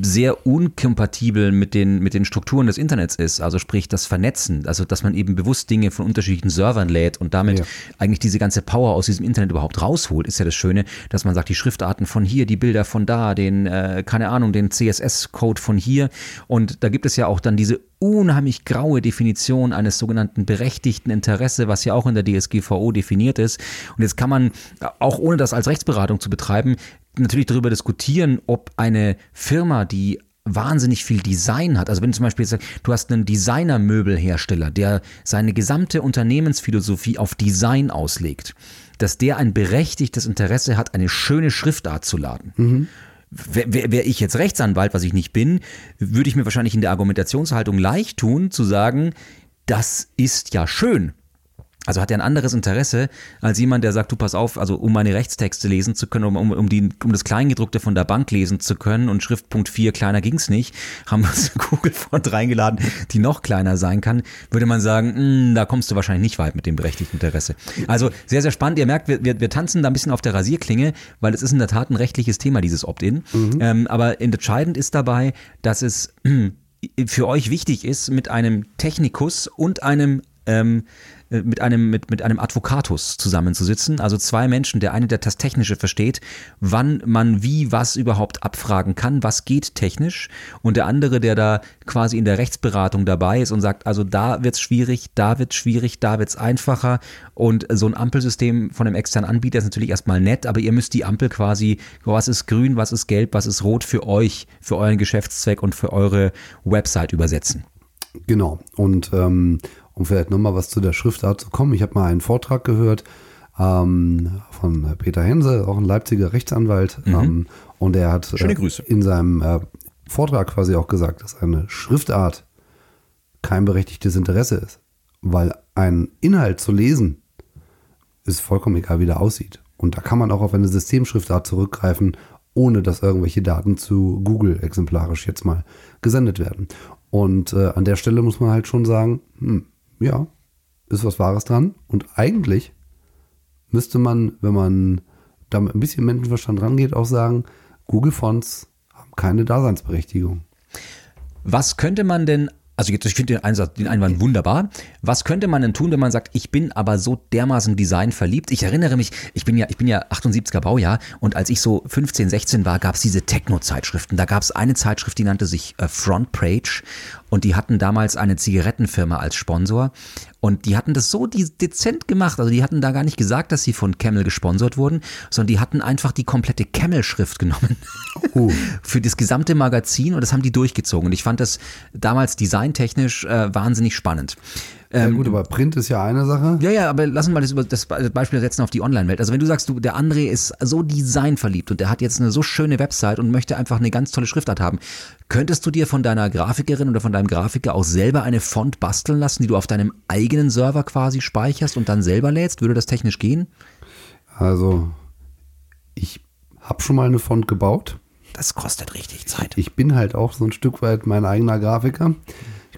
sehr unkompatibel mit den, mit den Strukturen des Internets ist. Also sprich das Vernetzen, also dass man eben bewusst Dinge von unterschiedlichen Servern lädt und damit Ja. eigentlich diese ganze Power aus diesem Internet überhaupt rausholt, ist ja das Schöne, dass man sagt, die Schriftarten von hier, die Bilder von da, den, äh, keine Ahnung, den CSS-Code von hier. Und da gibt es ja auch dann diese unheimlich graue Definition eines sogenannten berechtigten Interesse, was ja auch in der DSGVO definiert ist. Und jetzt kann man, auch ohne das als Rechtsberatung zu betreiben, natürlich darüber diskutieren, ob eine Firma, die wahnsinnig viel Design hat. Also wenn du zum Beispiel sagst, du hast einen Designer-Möbelhersteller, der seine gesamte Unternehmensphilosophie auf Design auslegt, dass der ein berechtigtes Interesse hat, eine schöne Schriftart zu laden. Wäre wär, wär ich jetzt Rechtsanwalt, was ich nicht bin, würde ich mir wahrscheinlich in der Argumentationshaltung leicht tun, zu sagen, das ist ja schön. Also hat er ein anderes Interesse als jemand, der sagt, du pass auf, also um meine Rechtstexte lesen zu können, um, um, um, die, um das Kleingedruckte von der Bank lesen zu können und Schriftpunkt 4 kleiner ging's nicht, haben wir uns eine Google-Font reingeladen, die noch kleiner sein kann, würde man sagen, mh, da kommst du wahrscheinlich nicht weit mit dem berechtigten Interesse. Also sehr, sehr spannend. Ihr merkt, wir, wir, wir tanzen da ein bisschen auf der Rasierklinge, weil es ist in der Tat ein rechtliches Thema, dieses Opt-in. Ähm, aber entscheidend ist dabei, dass es für euch wichtig ist, mit einem Technikus und einem ähm, äh, mit einem, mit, mit einem Advocatus zusammenzusitzen. Also zwei Menschen, der eine, der das Technische versteht, wann man wie was überhaupt abfragen kann, was geht technisch, und der andere, der da quasi in der Rechtsberatung dabei ist und sagt, also da wird's schwierig, da wird's schwierig, da wird's einfacher. Und so ein Ampelsystem von einem externen Anbieter ist natürlich erstmal nett, aber ihr müsst die Ampel quasi, was ist grün, was ist gelb, was ist rot für euch, für euren Geschäftszweck und für eure Website übersetzen. Genau. Und ähm, um vielleicht nochmal was zu der Schriftart zu kommen, ich habe mal einen Vortrag gehört ähm, von Peter Hense, auch ein Leipziger Rechtsanwalt. Ähm, und er hat Mhm. Äh, in seinem äh, Vortrag quasi auch gesagt, dass eine Schriftart kein berechtigtes Interesse ist. Weil ein Inhalt zu lesen ist vollkommen egal, wie der aussieht. Und da kann man auch auf eine Systemschriftart zurückgreifen, ohne dass irgendwelche Daten zu Google exemplarisch jetzt mal gesendet werden. Und äh, an der Stelle muss man halt schon sagen, hm, ja, ist was Wahres dran. Und eigentlich müsste man, wenn man da mit ein bisschen Menschenverstand rangeht, auch sagen, Google Fonts haben keine Daseinsberechtigung. Was könnte man denn Also jetzt, ich finde den, Einsatz, den Einwand wunderbar. Was könnte man denn tun, wenn man sagt, ich bin aber so dermaßen Design verliebt? Ich erinnere mich, ich bin ja, ich bin ja 78er Baujahr und als ich so 15, 16 war, gab es diese Techno-Zeitschriften. Da gab es eine Zeitschrift, die nannte sich äh, Front Page und die hatten damals eine Zigarettenfirma als Sponsor und die hatten das so dezent gemacht. Also die hatten da gar nicht gesagt, dass sie von Camel gesponsert wurden, sondern die hatten einfach die komplette Camel-Schrift genommen. Uh. Für das gesamte Magazin und das haben die durchgezogen. Und ich fand das damals designtechnisch äh, wahnsinnig spannend. Ja gut, aber Print ist ja eine Sache. Ja, ja, aber lass uns mal das, über das Beispiel setzen auf die Online-Welt. Also wenn du sagst, du, der André ist so designverliebt und der hat jetzt eine so schöne Website und möchte einfach eine ganz tolle Schriftart haben, könntest du dir von deiner Grafikerin oder von deinem Grafiker auch selber eine Font basteln lassen, die du auf deinem eigenen Server quasi speicherst und dann selber lädst? Würde das technisch gehen? Also, ich habe schon mal eine Font gebaut. Das kostet richtig Zeit. Ich bin halt auch so ein Stück weit mein eigener Grafiker.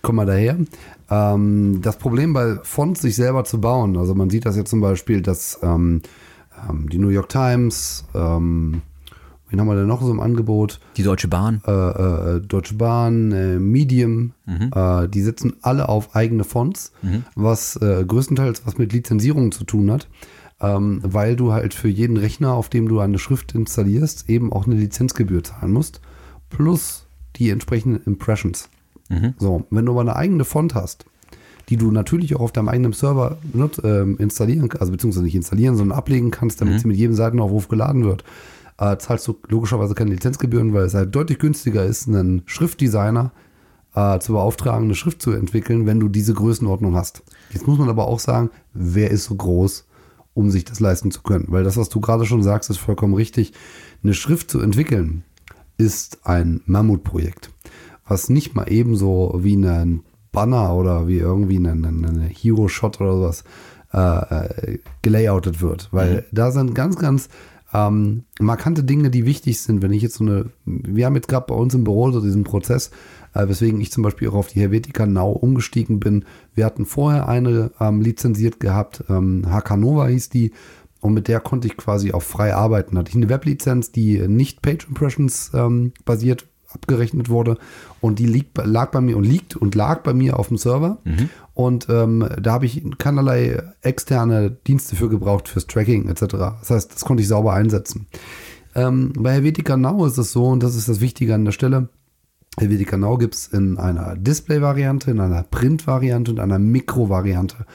Komme mal daher. Ähm, das Problem bei Fonts, sich selber zu bauen, also man sieht das jetzt zum Beispiel, dass ähm, ähm, die New York Times, ähm, wen haben wir denn noch so im Angebot? Die Deutsche Bahn. Äh, äh, Deutsche Bahn, äh, Medium, mhm. Äh, die setzen alle auf eigene Fonts, mhm. was äh, größtenteils was mit Lizenzierung zu tun hat. Ähm, weil du halt für jeden Rechner, auf dem du eine Schrift installierst, eben auch eine Lizenzgebühr zahlen musst, plus die entsprechenden Impressions. Mhm. So, wenn du aber eine eigene Font hast, die du natürlich auch auf deinem eigenen Server benutzt, äh, installieren, also beziehungsweise nicht installieren, sondern ablegen kannst, damit mhm. sie mit jedem Seitenaufruf geladen wird, äh, zahlst du logischerweise keine Lizenzgebühren, weil es halt deutlich günstiger ist, einen Schriftdesigner äh, zu beauftragen, eine Schrift zu entwickeln, wenn du diese Größenordnung hast. Jetzt muss man aber auch sagen, wer ist so groß, um sich das leisten zu können? Weil das, was du gerade schon sagst, ist vollkommen richtig. Eine Schrift zu entwickeln ist ein Mammutprojekt was nicht mal ebenso wie ein Banner oder wie irgendwie ein, ein Hero-Shot oder sowas äh, äh, gelayoutet wird. Weil mhm. da sind ganz, ganz ähm, markante Dinge, die wichtig sind. Wenn ich jetzt so eine, wir haben jetzt gerade bei uns im Büro so diesen Prozess, äh, weswegen ich zum Beispiel auch auf die Helvetica Now umgestiegen bin. Wir hatten vorher eine ähm, lizenziert gehabt, ähm, HK Nova hieß die, und mit der konnte ich quasi auch frei arbeiten. Hatte ich eine Weblizenz, die nicht Page Impressions ähm, basiert abgerechnet wurde. Und die liegt, lag bei mir und liegt und lag bei mir auf dem Server. Mhm. Und ähm, da habe ich keinerlei externe Dienste für gebraucht, fürs Tracking etc. Das heißt, das konnte ich sauber einsetzen. Ähm, bei Helvetica Now ist es so, und das ist das Wichtige an der Stelle, Helvetica Now gibt es in einer Display-Variante, in einer Print-Variante und einer Mikro-Variante.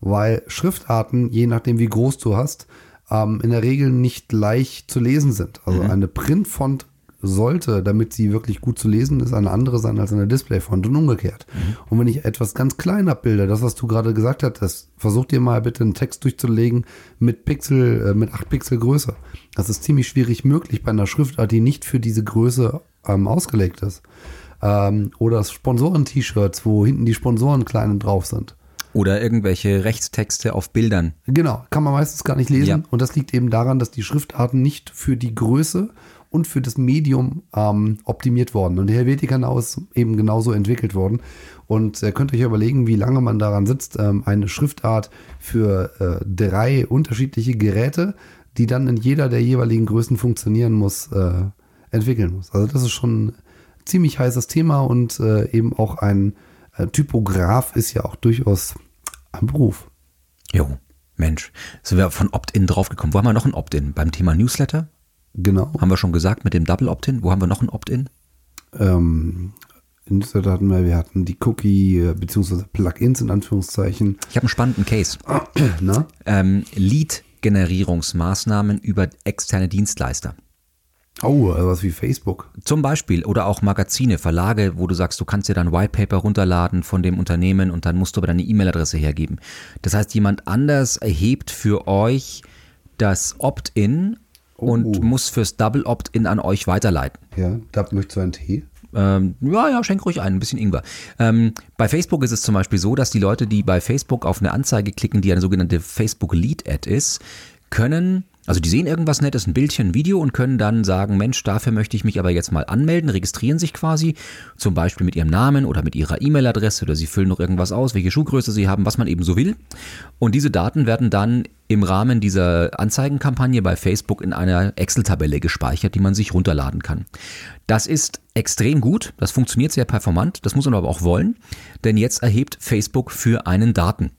Weil Schriftarten, je nachdem wie groß du hast, ähm, in der Regel nicht leicht zu lesen sind. Also mhm. eine Printfont sollte, damit sie wirklich gut zu lesen ist, eine andere sein als eine Displayfont und umgekehrt. Mhm. Und wenn ich etwas ganz klein abbilde, das, was du gerade gesagt hast, versuch dir mal bitte einen Text durchzulegen mit Pixel, äh, mit 8 Pixel Größe. Das ist ziemlich schwierig möglich bei einer Schriftart, die nicht für diese Größe ähm, ausgelegt ist. Ähm, oder Sponsoren-T-Shirts, wo hinten die Sponsoren klein drauf sind. Oder irgendwelche Rechtstexte auf Bildern. Genau, kann man meistens gar nicht lesen. Ja. Und das liegt eben daran, dass die Schriftarten nicht für die Größe und für das Medium ähm, optimiert worden. Und der Helvetica ist eben genauso entwickelt worden. Und äh, könnt euch überlegen, wie lange man daran sitzt, ähm, eine Schriftart für äh, drei unterschiedliche Geräte, die dann in jeder der jeweiligen Größen funktionieren muss, äh, entwickeln muss. Also das ist schon ein ziemlich heißes Thema und äh, eben auch ein äh, Typograf ist ja auch durchaus ein Beruf. Jo, Mensch, sind wir von Opt-in draufgekommen. Wo haben wir noch ein Opt-in? Beim Thema Newsletter? Genau. Haben wir schon gesagt mit dem Double Opt-in. Wo haben wir noch ein Opt-in? Ähm, Newsletter hatten wir, wir hatten die Cookie, äh, beziehungsweise Plugins in Anführungszeichen. Ich habe einen spannenden Case. Na? Ähm, Lead-Generierungsmaßnahmen über externe Dienstleister. Oh, also was wie Facebook. Zum Beispiel oder auch Magazine, Verlage, wo du sagst, du kannst dir dann White Paper runterladen von dem Unternehmen und dann musst du aber deine E-Mail-Adresse hergeben. Das heißt, jemand anders erhebt für euch das Opt-in und oh. muss fürs Double Opt-in an euch weiterleiten. Ja, da möchtest du einen Tee? Ähm, ja, ja, schenk ruhig ein, ein bisschen Ingwer. Ähm, bei Facebook ist es zum Beispiel so, dass die Leute, die bei Facebook auf eine Anzeige klicken, die eine sogenannte Facebook Lead Ad ist, können also die sehen irgendwas Nettes, ein Bildchen, ein Video und können dann sagen, Mensch, dafür möchte ich mich aber jetzt mal anmelden, registrieren sich quasi, zum Beispiel mit ihrem Namen oder mit ihrer E-Mail-Adresse oder sie füllen noch irgendwas aus, welche Schuhgröße sie haben, was man eben so will. Und diese Daten werden dann im Rahmen dieser Anzeigenkampagne bei Facebook in einer Excel-Tabelle gespeichert, die man sich runterladen kann. Das ist extrem gut, das funktioniert sehr performant, das muss man aber auch wollen, denn jetzt erhebt Facebook für einen Daten.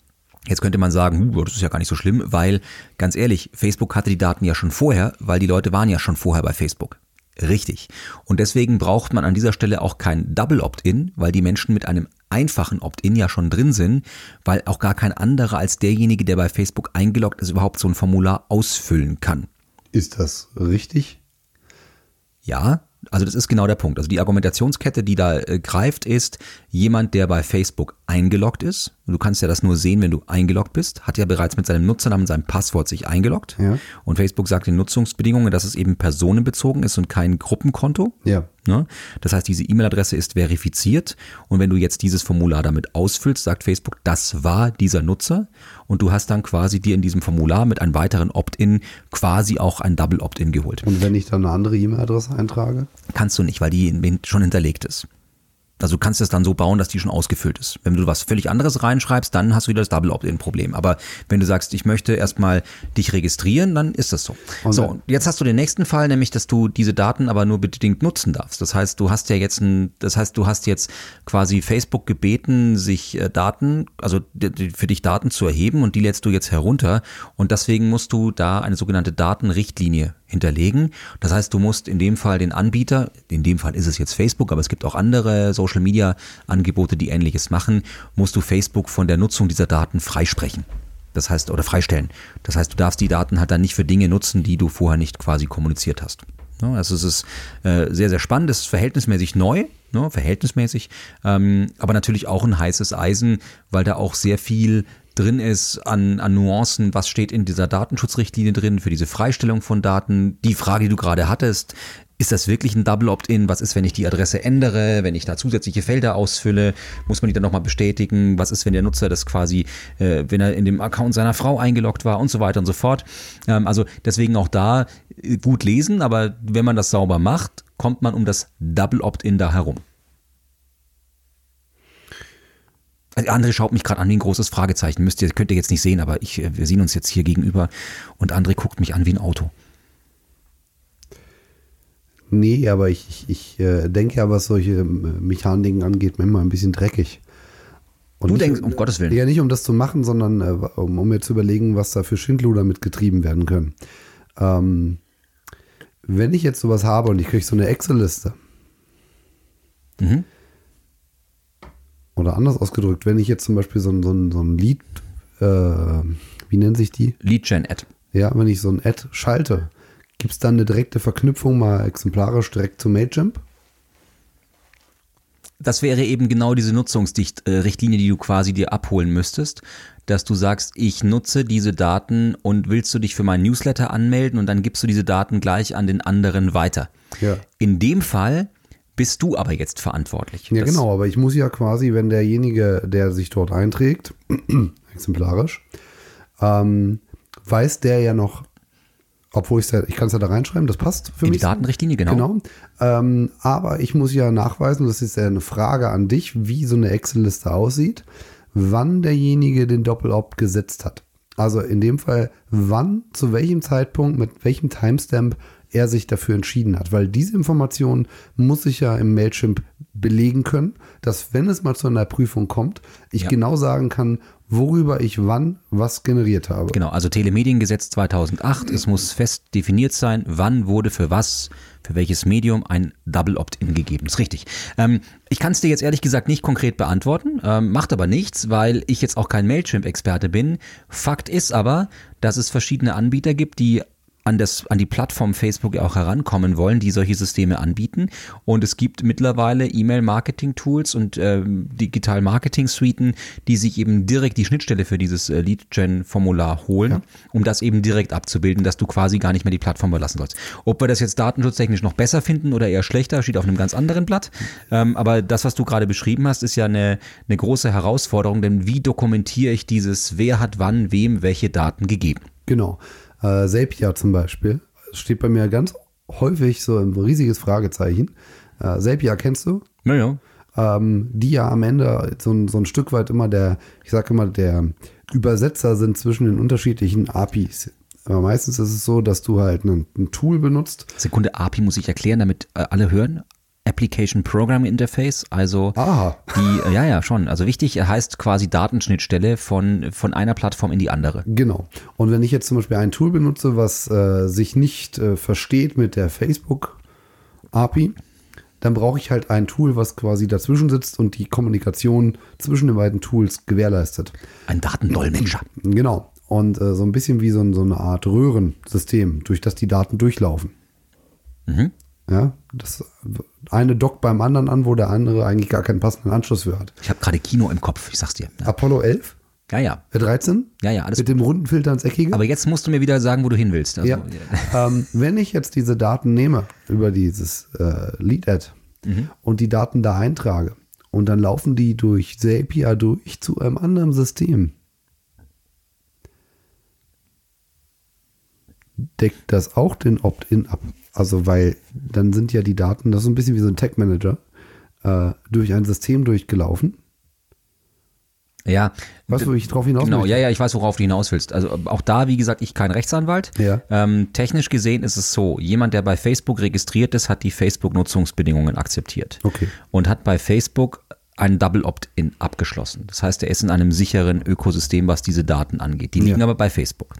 Jetzt könnte man sagen, das ist ja gar nicht so schlimm, weil ganz ehrlich, Facebook hatte die Daten ja schon vorher, weil die Leute waren ja schon vorher bei Facebook. Richtig. Und deswegen braucht man an dieser Stelle auch kein Double Opt-in, weil die Menschen mit einem einfachen Opt-in ja schon drin sind, weil auch gar kein anderer als derjenige, der bei Facebook eingeloggt ist, überhaupt so ein Formular ausfüllen kann. Ist das richtig? Ja, also das ist genau der Punkt. Also die Argumentationskette, die da äh, greift, ist jemand, der bei Facebook eingeloggt ist. Du kannst ja das nur sehen, wenn du eingeloggt bist. Hat ja bereits mit seinem Nutzernamen, seinem Passwort sich eingeloggt. Ja. Und Facebook sagt in Nutzungsbedingungen, dass es eben personenbezogen ist und kein Gruppenkonto. Ja. Ne? Das heißt, diese E-Mail-Adresse ist verifiziert und wenn du jetzt dieses Formular damit ausfüllst, sagt Facebook, das war dieser Nutzer und du hast dann quasi dir in diesem Formular mit einem weiteren Opt-in quasi auch ein Double Opt-in geholt. Und wenn ich dann eine andere E-Mail-Adresse eintrage? Kannst du nicht, weil die schon hinterlegt ist. Also du kannst es dann so bauen, dass die schon ausgefüllt ist. Wenn du was völlig anderes reinschreibst, dann hast du wieder das Double Opt-in-Problem. Aber wenn du sagst, ich möchte erstmal dich registrieren, dann ist das so. Und so, jetzt hast du den nächsten Fall, nämlich, dass du diese Daten aber nur bedingt nutzen darfst. Das heißt, du hast ja jetzt ein, das heißt, du hast jetzt quasi Facebook gebeten, sich äh, Daten, also für dich Daten zu erheben und die lädst du jetzt herunter. Und deswegen musst du da eine sogenannte Datenrichtlinie hinterlegen. Das heißt, du musst in dem Fall den Anbieter, in dem Fall ist es jetzt Facebook, aber es gibt auch andere Social Media Angebote, die ähnliches machen, musst du Facebook von der Nutzung dieser Daten freisprechen. Das heißt, oder freistellen. Das heißt, du darfst die Daten halt dann nicht für Dinge nutzen, die du vorher nicht quasi kommuniziert hast. Also es ist äh, sehr, sehr spannend, es ist verhältnismäßig neu, ne, verhältnismäßig, ähm, aber natürlich auch ein heißes Eisen, weil da auch sehr viel drin ist an, an Nuancen, was steht in dieser Datenschutzrichtlinie drin für diese Freistellung von Daten. Die Frage, die du gerade hattest, ist das wirklich ein Double Opt-in? Was ist, wenn ich die Adresse ändere, wenn ich da zusätzliche Felder ausfülle? Muss man die dann nochmal bestätigen? Was ist, wenn der Nutzer das quasi, äh, wenn er in dem Account seiner Frau eingeloggt war und so weiter und so fort? Ähm, also deswegen auch da äh, gut lesen, aber wenn man das sauber macht, kommt man um das Double Opt-in da herum. Also André schaut mich gerade an wie ein großes Fragezeichen. Müsst ihr, könnt ihr jetzt nicht sehen, aber ich, wir sehen uns jetzt hier gegenüber und André guckt mich an wie ein Auto. Nee, aber ich, ich, ich äh, denke ja, was solche ähm, Mechaniken angeht, manchmal ein bisschen dreckig. Und du nicht, denkst, um Gottes Willen. Ja, nicht um das zu machen, sondern äh, um, um mir zu überlegen, was da für Schindluder mit getrieben werden können. Ähm, wenn ich jetzt sowas habe und ich kriege so eine Excel-Liste, mhm. Oder anders ausgedrückt, wenn ich jetzt zum Beispiel so ein, so ein, so ein Lead, äh, wie nennt sich die? Lead-Gen-Ad. Ja, wenn ich so ein Ad schalte, gibt es dann eine direkte Verknüpfung mal exemplarisch direkt zu Mailchimp? Das wäre eben genau diese Nutzungsrichtlinie, die du quasi dir abholen müsstest, dass du sagst, ich nutze diese Daten und willst du dich für meinen Newsletter anmelden und dann gibst du diese Daten gleich an den anderen weiter. Ja. In dem Fall bist du aber jetzt verantwortlich. Ja, genau, aber ich muss ja quasi, wenn derjenige, der sich dort einträgt, exemplarisch, ähm, weiß der ja noch, obwohl ich ich kann es ja da reinschreiben, das passt für In mich. Die Datenrichtlinie, genau. Genau. Ähm, aber ich muss ja nachweisen, das ist ja eine Frage an dich, wie so eine Excel-Liste aussieht, wann derjenige den Doppel-Opt gesetzt hat. Also in dem Fall, wann, zu welchem Zeitpunkt, mit welchem Timestamp er sich dafür entschieden hat. Weil diese Information muss ich ja im Mailchimp belegen können, dass wenn es mal zu einer Prüfung kommt, ich ja. genau sagen kann, worüber ich wann was generiert habe. Genau, also Telemediengesetz 2008, es muss fest definiert sein, wann wurde für was, für welches Medium ein Double Opt-in gegeben. Das ist richtig. Ähm, ich kann es dir jetzt ehrlich gesagt nicht konkret beantworten, ähm, macht aber nichts, weil ich jetzt auch kein Mailchimp-Experte bin. Fakt ist aber, dass es verschiedene Anbieter gibt, die an, das, an die Plattform Facebook auch herankommen wollen, die solche Systeme anbieten. Und es gibt mittlerweile E-Mail-Marketing-Tools und äh, Digital-Marketing-Suiten, die sich eben direkt die Schnittstelle für dieses äh, Lead-Gen-Formular holen, ja. um das eben direkt abzubilden, dass du quasi gar nicht mehr die Plattform verlassen sollst. Ob wir das jetzt datenschutztechnisch noch besser finden oder eher schlechter, steht auf einem ganz anderen Blatt. Ähm, aber das, was du gerade beschrieben hast, ist ja eine, eine große Herausforderung, denn wie dokumentiere ich dieses, wer hat wann, wem welche Daten gegeben? Genau. Äh, Zapier zum Beispiel steht bei mir ganz häufig so ein riesiges Fragezeichen. Äh, Zapier kennst du? Naja. ähm, die ja am Ende so ein, so ein Stück weit immer der, ich sage immer, der Übersetzer sind zwischen den unterschiedlichen APIs. Aber meistens ist es so, dass du halt ein, ein Tool benutzt. Sekunde, API muss ich erklären, damit äh, alle hören. Application Programming Interface, also Aha. die, äh, ja, ja, schon. Also wichtig heißt quasi Datenschnittstelle von, von einer Plattform in die andere. Genau. Und wenn ich jetzt zum Beispiel ein Tool benutze, was äh, sich nicht äh, versteht mit der Facebook API, dann brauche ich halt ein Tool, was quasi dazwischen sitzt und die Kommunikation zwischen den beiden Tools gewährleistet. Ein Datendolmetscher. Genau. Und äh, so ein bisschen wie so, so eine Art Röhrensystem, durch das die Daten durchlaufen. Mhm. Ja, das eine dockt beim anderen an, wo der andere eigentlich gar keinen passenden Anschluss für hat. Ich habe gerade Kino im Kopf, ich sag's dir. Ja, Apollo 11, ja, ja, äh, 13, ja, ja alles. mit dem runden Filter ins Eckige. Aber jetzt musst du mir wieder sagen, wo du hin willst. Also, ja. ähm, wenn ich jetzt diese Daten nehme über dieses äh, Lead-Ad und die Daten da eintrage und dann laufen die durch Zapier durch zu einem anderen System, deckt das auch den Opt-in ab. Also weil dann sind ja die Daten, das ist ein bisschen wie so ein Tag-Manager, äh, durch ein System durchgelaufen. ja. Weißt du, wo ich drauf hinaus Genau, möchte? ja, ja, ich weiß, worauf du hinaus willst. Also auch da, wie gesagt, ich kein Rechtsanwalt. Ja. Ähm, technisch gesehen ist es so, jemand, der bei Facebook registriert ist, hat die Facebook-Nutzungsbedingungen akzeptiert. Okay. Und hat bei Facebook einen Double Opt-in abgeschlossen. Das heißt, er ist in einem sicheren Ökosystem, was diese Daten angeht. Die liegen Ja. aber bei Facebook.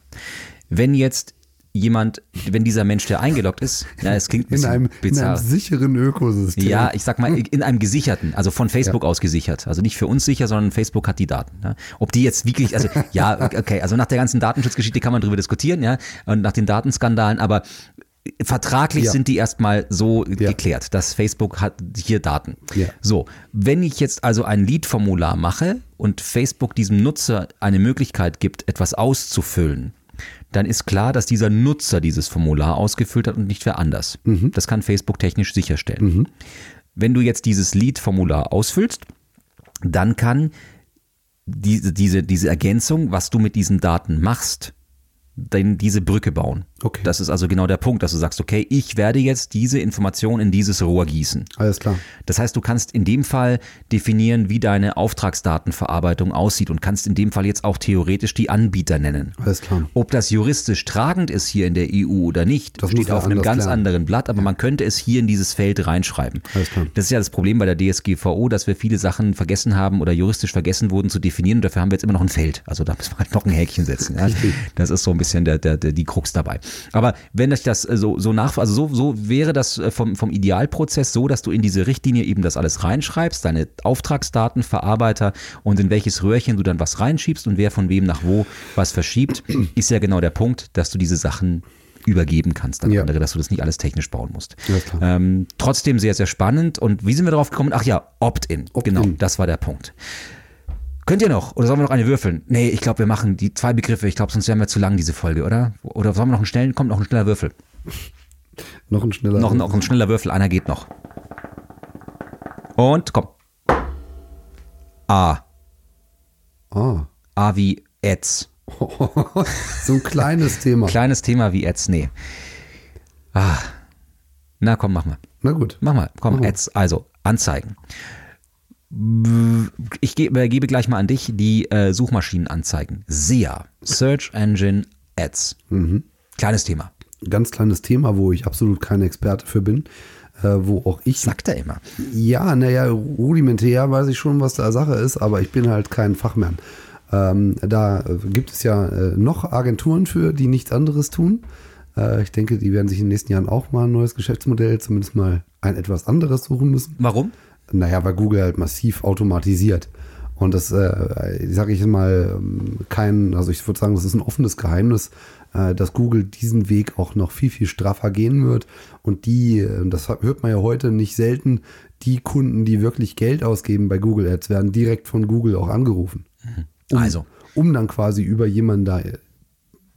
Wenn jetzt jemand, wenn dieser Mensch, der eingeloggt ist, ja, es klingt ein In einem, in bizarr. einem sicheren Ökosystem. Ja, ich sag mal, in einem gesicherten, also von Facebook aus gesichert. Also nicht für uns sicher, sondern Facebook hat die Daten. Ja. Ob die jetzt wirklich, also ja, okay, also nach der ganzen Datenschutzgeschichte kann man darüber diskutieren, ja, und nach den Datenskandalen, aber vertraglich Ja. sind die erstmal so geklärt, dass Facebook hat hier Daten. Ja. So, wenn ich jetzt also ein Lead-Formular mache und Facebook diesem Nutzer eine Möglichkeit gibt, etwas auszufüllen, dann ist klar, dass dieser Nutzer dieses Formular ausgefüllt hat und nicht wer anders. Das kann Facebook technisch sicherstellen. Wenn du jetzt dieses Lead-Formular ausfüllst, dann kann diese, diese, diese Ergänzung, was du mit diesen Daten machst, denn diese Brücke bauen. Okay. Das ist also genau der Punkt, dass du sagst, okay, ich werde jetzt diese Information in dieses Rohr gießen. Alles klar. Das heißt, du kannst in dem Fall definieren, wie deine Auftragsdatenverarbeitung aussieht und kannst in dem Fall jetzt auch theoretisch die Anbieter nennen. Alles klar. Ob das juristisch tragend ist hier in der EU oder nicht, Das steht auf einem ganz klären. anderen Blatt, aber man könnte es hier in dieses Feld reinschreiben. Alles klar. Das ist ja das Problem bei der DSGVO, dass wir viele Sachen vergessen haben oder juristisch vergessen wurden zu definieren und dafür haben wir jetzt immer noch ein Feld. Also da müssen wir halt noch ein Häkchen setzen. Ja? Das ist so ein bisschen der, der, der, die Krux dabei. Aber wenn ich das äh, so, so nach, also so, so wäre das äh, vom, vom Idealprozess so, dass du in diese Richtlinie eben das alles reinschreibst, deine Auftragsdaten, Verarbeiter und in welches Röhrchen du dann was reinschiebst und wer von wem nach wo was verschiebt, ist ja genau der Punkt, dass du diese Sachen übergeben kannst an Ja. andere, dass du das nicht alles technisch bauen musst. Klar. Ähm, trotzdem sehr, sehr spannend. Und wie sind wir darauf gekommen? Ach ja, Opt-in. Opt-in. Genau, das war der Punkt. Könnt ihr noch? Oder sollen wir noch eine würfeln? Nee, ich glaube, wir machen die zwei Begriffe. Ich glaube, sonst wären wir zu lang, diese Folge, oder? Oder sollen wir noch einen schnellen? Kommt noch ein schneller Würfel. Noch ein schneller. Noch, noch ein schneller Würfel. Einer geht noch. Und komm. A. Ah. A wie Ads. so ein kleines Thema. Kleines Thema wie Ads. Nee. Ah. Na komm, mach mal. Na gut. Mach mal, komm. Ads, also Anzeigen. Ich gebe, gebe gleich mal an dich die äh, Suchmaschinenanzeigen. SEA, Search Engine Ads. Mhm. Kleines Thema. Ganz kleines Thema, wo ich absolut kein Experte für bin. Äh, wo auch ich. Sagt er immer. Ja, naja, rudimentär weiß ich schon, was da Sache ist, aber ich bin halt kein Fachmann. Ähm, da äh, gibt es ja äh, noch Agenturen für, die nichts anderes tun. Äh, ich denke, die werden sich in den nächsten Jahren auch mal ein neues Geschäftsmodell, zumindest mal ein etwas anderes suchen müssen. Warum? Naja, weil Google halt massiv automatisiert. Und das, äh, sage ich mal, kein, also ich würde sagen, das ist ein offenes Geheimnis, äh, dass Google diesen Weg auch noch viel, viel straffer gehen wird. Und die, äh, das hört man ja heute nicht selten, die Kunden, die wirklich Geld ausgeben bei Google Ads, werden direkt von Google auch angerufen. Um, Also. Um dann quasi über jemanden da äh,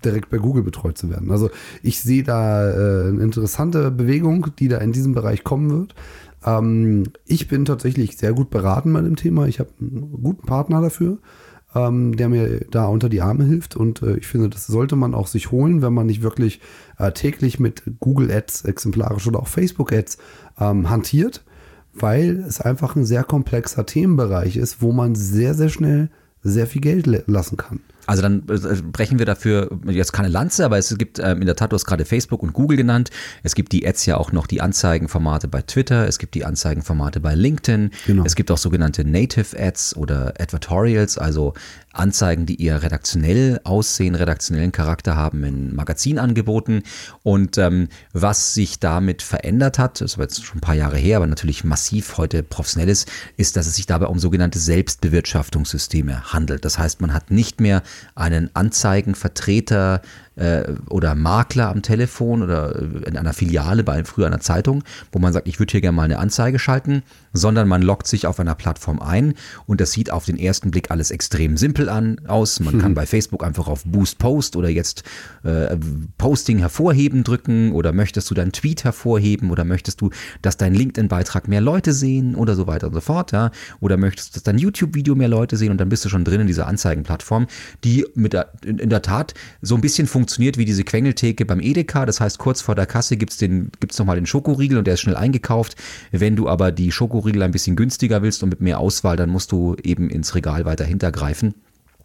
direkt bei Google betreut zu werden. Also ich sehe da äh, eine interessante Bewegung, die da in diesem Bereich kommen wird. Ähm, ich bin tatsächlich sehr gut beraten bei dem Thema. Ich habe einen guten Partner dafür, ähm, der mir da unter die Arme hilft. Und äh, ich finde, das sollte man auch sich holen, wenn man nicht wirklich äh, täglich mit Google Ads exemplarisch oder auch Facebook Ads ähm, hantiert. weil es einfach ein sehr komplexer Themenbereich ist, wo man sehr, sehr schnell sehr viel Geld lassen kann. Also dann äh, brechen wir dafür jetzt keine Lanze, aber es gibt ähm, in der Tat, du hast gerade Facebook und Google genannt. Es gibt die Ads ja auch noch die Anzeigenformate bei Twitter, es gibt die Anzeigenformate bei LinkedIn, genau. es gibt auch sogenannte Native Ads oder Advertorials, also Anzeigen, die eher redaktionell aussehen, redaktionellen Charakter haben in Magazinangeboten. Und ähm, was sich damit verändert hat, das war jetzt schon ein paar Jahre her, aber natürlich massiv heute professionell ist, ist, dass es sich dabei um sogenannte Selbstbewirtschaftungssysteme handelt. Das heißt, man hat nicht mehr einen Anzeigenvertreter äh, oder Makler am Telefon oder in einer Filiale bei früher einer Zeitung, wo man sagt, ich würde hier gerne mal eine Anzeige schalten, sondern man loggt sich auf einer Plattform ein und das sieht auf den ersten Blick alles extrem simpel an aus. Man mhm. kann bei Facebook einfach auf Boost Post oder jetzt äh, Posting hervorheben drücken oder möchtest du deinen Tweet hervorheben oder möchtest du, dass dein LinkedIn-Beitrag mehr Leute sehen oder so weiter und so fort, ja? Oder möchtest du, dass dein YouTube-Video mehr Leute sehen und dann bist du schon drin in dieser Anzeigenplattform, die mit der, in, in der Tat so ein bisschen funktioniert funktioniert wie diese Quengeltheke beim Edeka. Das heißt, kurz vor der Kasse gibt es gibt's nochmal den Schokoriegel und der ist schnell eingekauft. Wenn du aber die Schokoriegel ein bisschen günstiger willst und mit mehr Auswahl, dann musst du eben ins Regal weiter hintergreifen.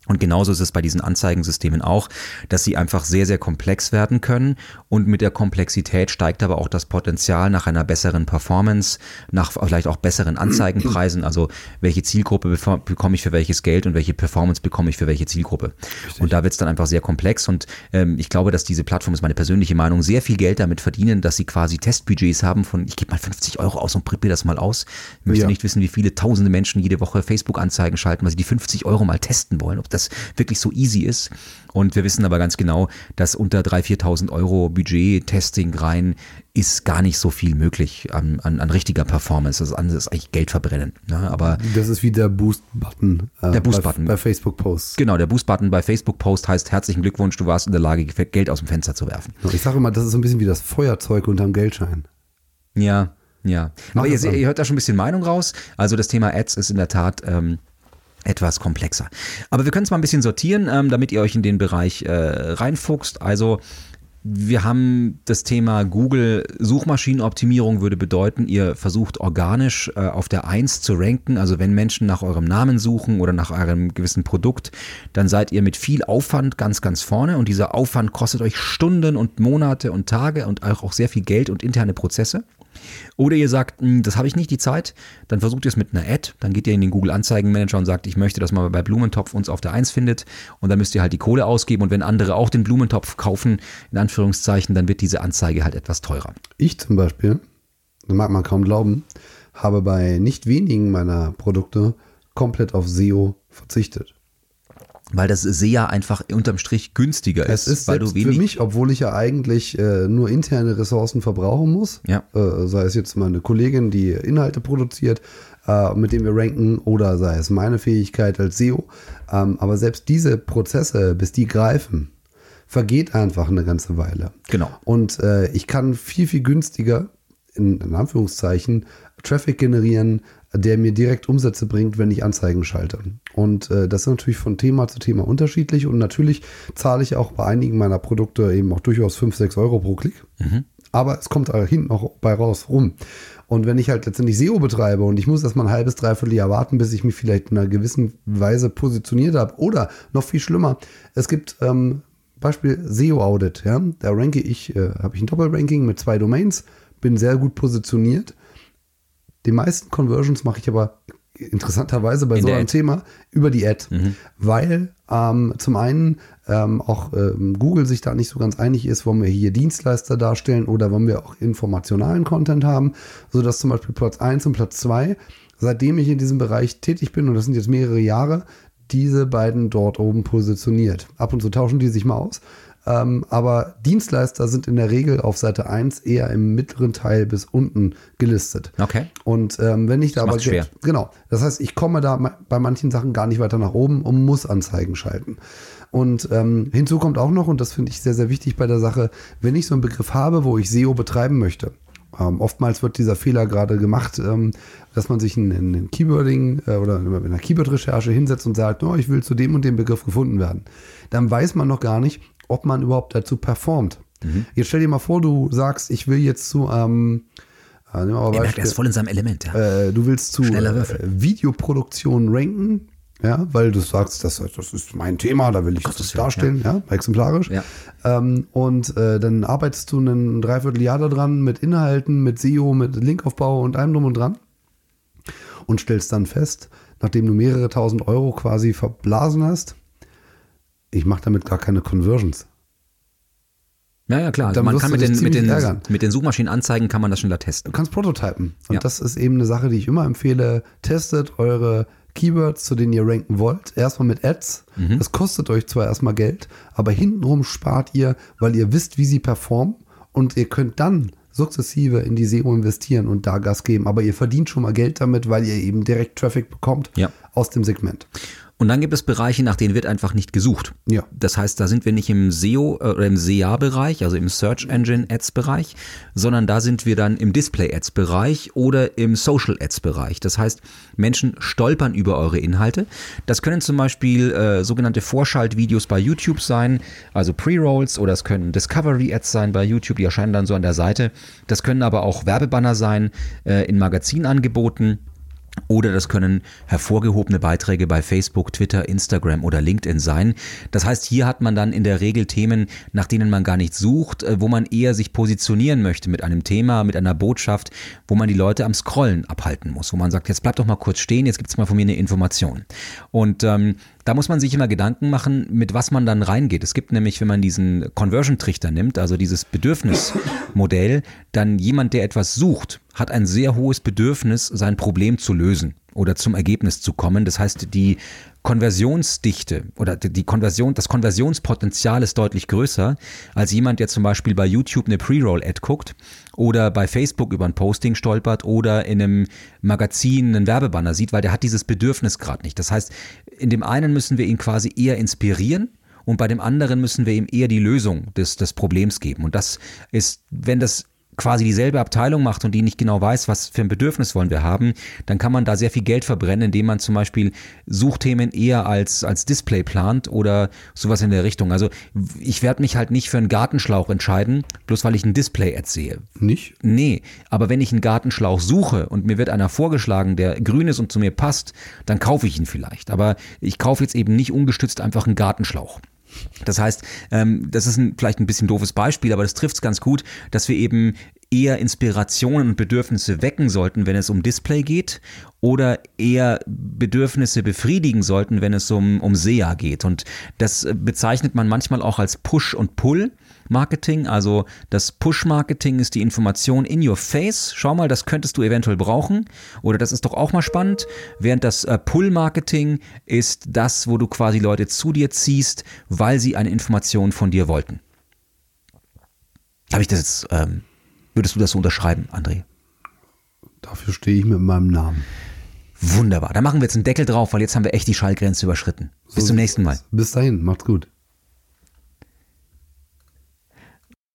Und genauso ist es bei diesen Anzeigensystemen auch, dass sie einfach sehr, sehr komplex werden können. Und mit der Komplexität steigt aber auch das Potenzial nach einer besseren Performance, nach vielleicht auch besseren Anzeigenpreisen. Also welche Zielgruppe bekomme ich für welches Geld und welche Performance bekomme ich für welche Zielgruppe. Richtig. Und da wird es dann einfach sehr komplex. Und ähm, ich glaube, dass diese Plattform, ist meine persönliche Meinung, sehr viel Geld damit verdienen, dass sie quasi Testbudgets haben von, ich gebe mal 50 Euro aus und prippe das mal aus. Ich möchte ja. nicht wissen, wie viele tausende Menschen jede Woche Facebook-Anzeigen schalten, weil sie die 50 Euro mal testen wollen. Ob das wirklich so easy ist. Und wir wissen aber ganz genau, dass unter 3.000, 4.000 Euro Budget, Testing rein, ist gar nicht so viel möglich an, an, an richtiger Performance. Das andere ist eigentlich Geld verbrennen. Ne? Aber das ist wie der Boost-Button. Äh, der Boost-Button. Bei, bei Facebook-Posts. Genau, der Boost-Button bei Facebook-Post heißt herzlichen Glückwunsch, du warst in der Lage, Geld aus dem Fenster zu werfen. Ich sage immer, das ist so ein bisschen wie das Feuerzeug unterm Geldschein. Ja, ja. Aber ihr, ihr, hört da schon ein bisschen Meinung raus. Also das Thema Ads ist in der Tat ähm, etwas komplexer. Aber wir können es mal ein bisschen sortieren, ähm, damit ihr euch in den Bereich äh, reinfuchst. Also wir haben das Thema Google Suchmaschinenoptimierung würde bedeuten, ihr versucht organisch äh, auf der 1 zu ranken. Also wenn Menschen nach eurem Namen suchen oder nach eurem gewissen Produkt, dann seid ihr mit viel Aufwand ganz, ganz vorne. Und dieser Aufwand kostet euch Stunden und Monate und Tage und auch sehr viel Geld und interne Prozesse. Oder ihr sagt, hm, das habe ich nicht die Zeit, dann versucht ihr es mit einer Ad, dann geht ihr in den Google Anzeigenmanager und sagt, ich möchte, dass man bei Blumentopf uns auf der 1 findet. Und dann müsst ihr halt die Kohle ausgeben. Und wenn andere auch den Blumentopf kaufen, in Anführungszeichen, dann wird diese Anzeige halt etwas teurer. Ich zum Beispiel, das mag man kaum glauben, habe bei nicht wenigen meiner Produkte komplett auf SEO verzichtet weil das SEA einfach unterm Strich günstiger ist. Es ist weil du wenig für mich, obwohl ich ja eigentlich äh, nur interne Ressourcen verbrauchen muss, ja. äh, sei es jetzt meine Kollegin, die Inhalte produziert, äh, mit dem wir ranken, oder sei es meine Fähigkeit als SEO. Ähm, aber selbst diese Prozesse, bis die greifen, vergeht einfach eine ganze Weile. Genau. Und äh, ich kann viel, viel günstiger, in, in Anführungszeichen, Traffic generieren, der mir direkt Umsätze bringt, wenn ich Anzeigen schalte. Und äh, das ist natürlich von Thema zu Thema unterschiedlich. Und natürlich zahle ich auch bei einigen meiner Produkte eben auch durchaus 5, 6 Euro pro Klick. Mhm. Aber es kommt hinten auch bei raus rum. Und wenn ich halt letztendlich SEO betreibe und ich muss erst mal ein halbes, dreiviertel Jahr warten, bis ich mich vielleicht in einer gewissen Weise positioniert habe. Oder noch viel schlimmer, es gibt ähm, Beispiel SEO-Audit. Ja? Da ranke ich, äh, habe ich ein Doppelranking mit zwei Domains, bin sehr gut positioniert die meisten Conversions mache ich aber interessanterweise bei In so einem Ad. Thema über die Ad, mhm. weil ähm, zum einen ähm, auch ähm, Google sich da nicht so ganz einig ist, wollen wir hier Dienstleister darstellen oder wollen wir auch informationalen Content haben, sodass zum Beispiel Platz 1 und Platz 2, seitdem ich in diesem Bereich tätig bin, und das sind jetzt mehrere Jahre, diese beiden dort oben positioniert. Ab und zu tauschen die sich mal aus. Ähm, aber Dienstleister sind in der Regel auf Seite 1 eher im mittleren Teil bis unten gelistet. Okay. Und ähm, wenn ich da das aber schwer. genau, das heißt, ich komme da bei manchen Sachen gar nicht weiter nach oben und muss Anzeigen schalten. Und ähm, hinzu kommt auch noch, und das finde ich sehr, sehr wichtig bei der Sache, wenn ich so einen Begriff habe, wo ich SEO betreiben möchte, ähm, oftmals wird dieser Fehler gerade gemacht, ähm, dass man sich in, in Keywording äh, oder in einer Keyword-Recherche hinsetzt und sagt, oh, ich will zu dem und dem Begriff gefunden werden. Dann weiß man noch gar nicht, ob man überhaupt dazu performt. Mhm. Jetzt stell dir mal vor, du sagst, ich will jetzt zu, ähm, Ja, Er merkt, er ist voll in seinem Element. Ja. äh, du willst zu äh. Videoproduktion ranken, ja, weil du sagst, das, das ist mein Thema, da will ich das Willen, darstellen, ja, exemplarisch. Ja. Ähm, und äh, dann arbeitest du ein Dreivierteljahr daran mit Inhalten, mit SEO, mit Linkaufbau und allem drum und dran und stellst dann fest, nachdem du mehrere tausend Euro quasi verblasen hast, ich mache damit gar keine Conversions. ja, ja, klar. Dann man kann mit den, mit, den, ärgern. mit den Suchmaschinenanzeigen kann man das schneller testen. Du kannst prototypen. Und Ja. das ist eben eine Sache, die ich immer empfehle. Testet eure Keywords, zu denen ihr ranken wollt. Erstmal mit Ads. Mhm. Das kostet euch zwar erstmal Geld, aber hintenrum spart ihr, weil ihr wisst, wie sie performen. Und ihr könnt dann sukzessive in die SEO investieren und da Gas geben. Aber ihr verdient schon mal Geld damit, weil ihr eben direkt Traffic bekommt Ja. aus dem Segment. Und dann gibt es Bereiche, nach denen wird einfach nicht gesucht. Ja. Das heißt, da sind wir nicht im SEO äh, oder im SEA-Bereich, also im Search Engine Ads-Bereich, sondern da sind wir dann im Display Ads-Bereich oder im Social Ads-Bereich. Das heißt, Menschen stolpern über eure Inhalte. Das können zum Beispiel äh, sogenannte Vorschaltvideos bei YouTube sein, also Pre-Rolls oder es können Discovery Ads sein bei YouTube, die erscheinen dann so an der Seite. Das können aber auch Werbebanner sein äh, in Magazinangeboten. Oder das können hervorgehobene Beiträge bei Facebook, Twitter, Instagram oder LinkedIn sein. Das heißt, hier hat man dann in der Regel Themen, nach denen man gar nicht sucht, äh, wo man eher sich positionieren möchte mit einem Thema, mit einer Botschaft, wo man die Leute am Scrollen abhalten muss, wo man sagt, jetzt bleib doch mal kurz stehen, jetzt gibt's mal von mir eine Information. Und ähm, da muss man sich immer Gedanken machen, mit was man dann reingeht. Es gibt nämlich, wenn man diesen Conversion-Trichter nimmt, also dieses Bedürfnismodell, dann jemand, der etwas sucht, hat ein sehr hohes Bedürfnis, sein Problem zu lösen oder zum Ergebnis zu kommen. Das heißt, die Konversionsdichte oder die Konversion, das Konversionspotenzial ist deutlich größer als jemand, der zum Beispiel bei YouTube eine Pre-Roll-Ad guckt oder bei Facebook über ein Posting stolpert oder in einem Magazin einen Werbebanner sieht, weil der hat dieses Bedürfnis gerade nicht. Das heißt, in dem einen müssen wir ihn quasi eher inspirieren und bei dem anderen müssen wir ihm eher die Lösung des, des Problems geben. Und das ist, wenn das quasi dieselbe Abteilung macht und die nicht genau weiß, was für ein Bedürfnis wollen wir haben, dann kann man da sehr viel Geld verbrennen, indem man zum Beispiel Suchthemen eher als, als Display plant oder sowas in der Richtung. Also ich werde mich halt nicht für einen Gartenschlauch entscheiden, bloß weil ich ein Display-Ad sehe. Nicht? Nee, aber wenn ich einen Gartenschlauch suche und mir wird einer vorgeschlagen, der grün ist und zu mir passt, dann kaufe ich ihn vielleicht. Aber ich kaufe jetzt eben nicht ungestützt einfach einen Gartenschlauch. Das heißt, ähm, das ist ein, vielleicht ein bisschen doofes Beispiel, aber das trifft es ganz gut, dass wir eben eher Inspirationen und Bedürfnisse wecken sollten, wenn es um Display geht, oder eher Bedürfnisse befriedigen sollten, wenn es um, um SEA geht. Und das äh, bezeichnet man manchmal auch als Push- und Pull-Marketing. Also das Push-Marketing ist die Information in your face. Schau mal, das könntest du eventuell brauchen. Oder das ist doch auch mal spannend. Während das äh, Pull-Marketing ist das, wo du quasi Leute zu dir ziehst, weil sie eine Information von dir wollten. Habe ich das jetzt, ähm, würdest du das so unterschreiben, André? Dafür stehe ich mit meinem Namen. Wunderbar. Da machen wir jetzt einen Deckel drauf, weil jetzt haben wir echt die Schallgrenze überschritten. Bis zum nächsten Mal. Bis dahin, macht's gut.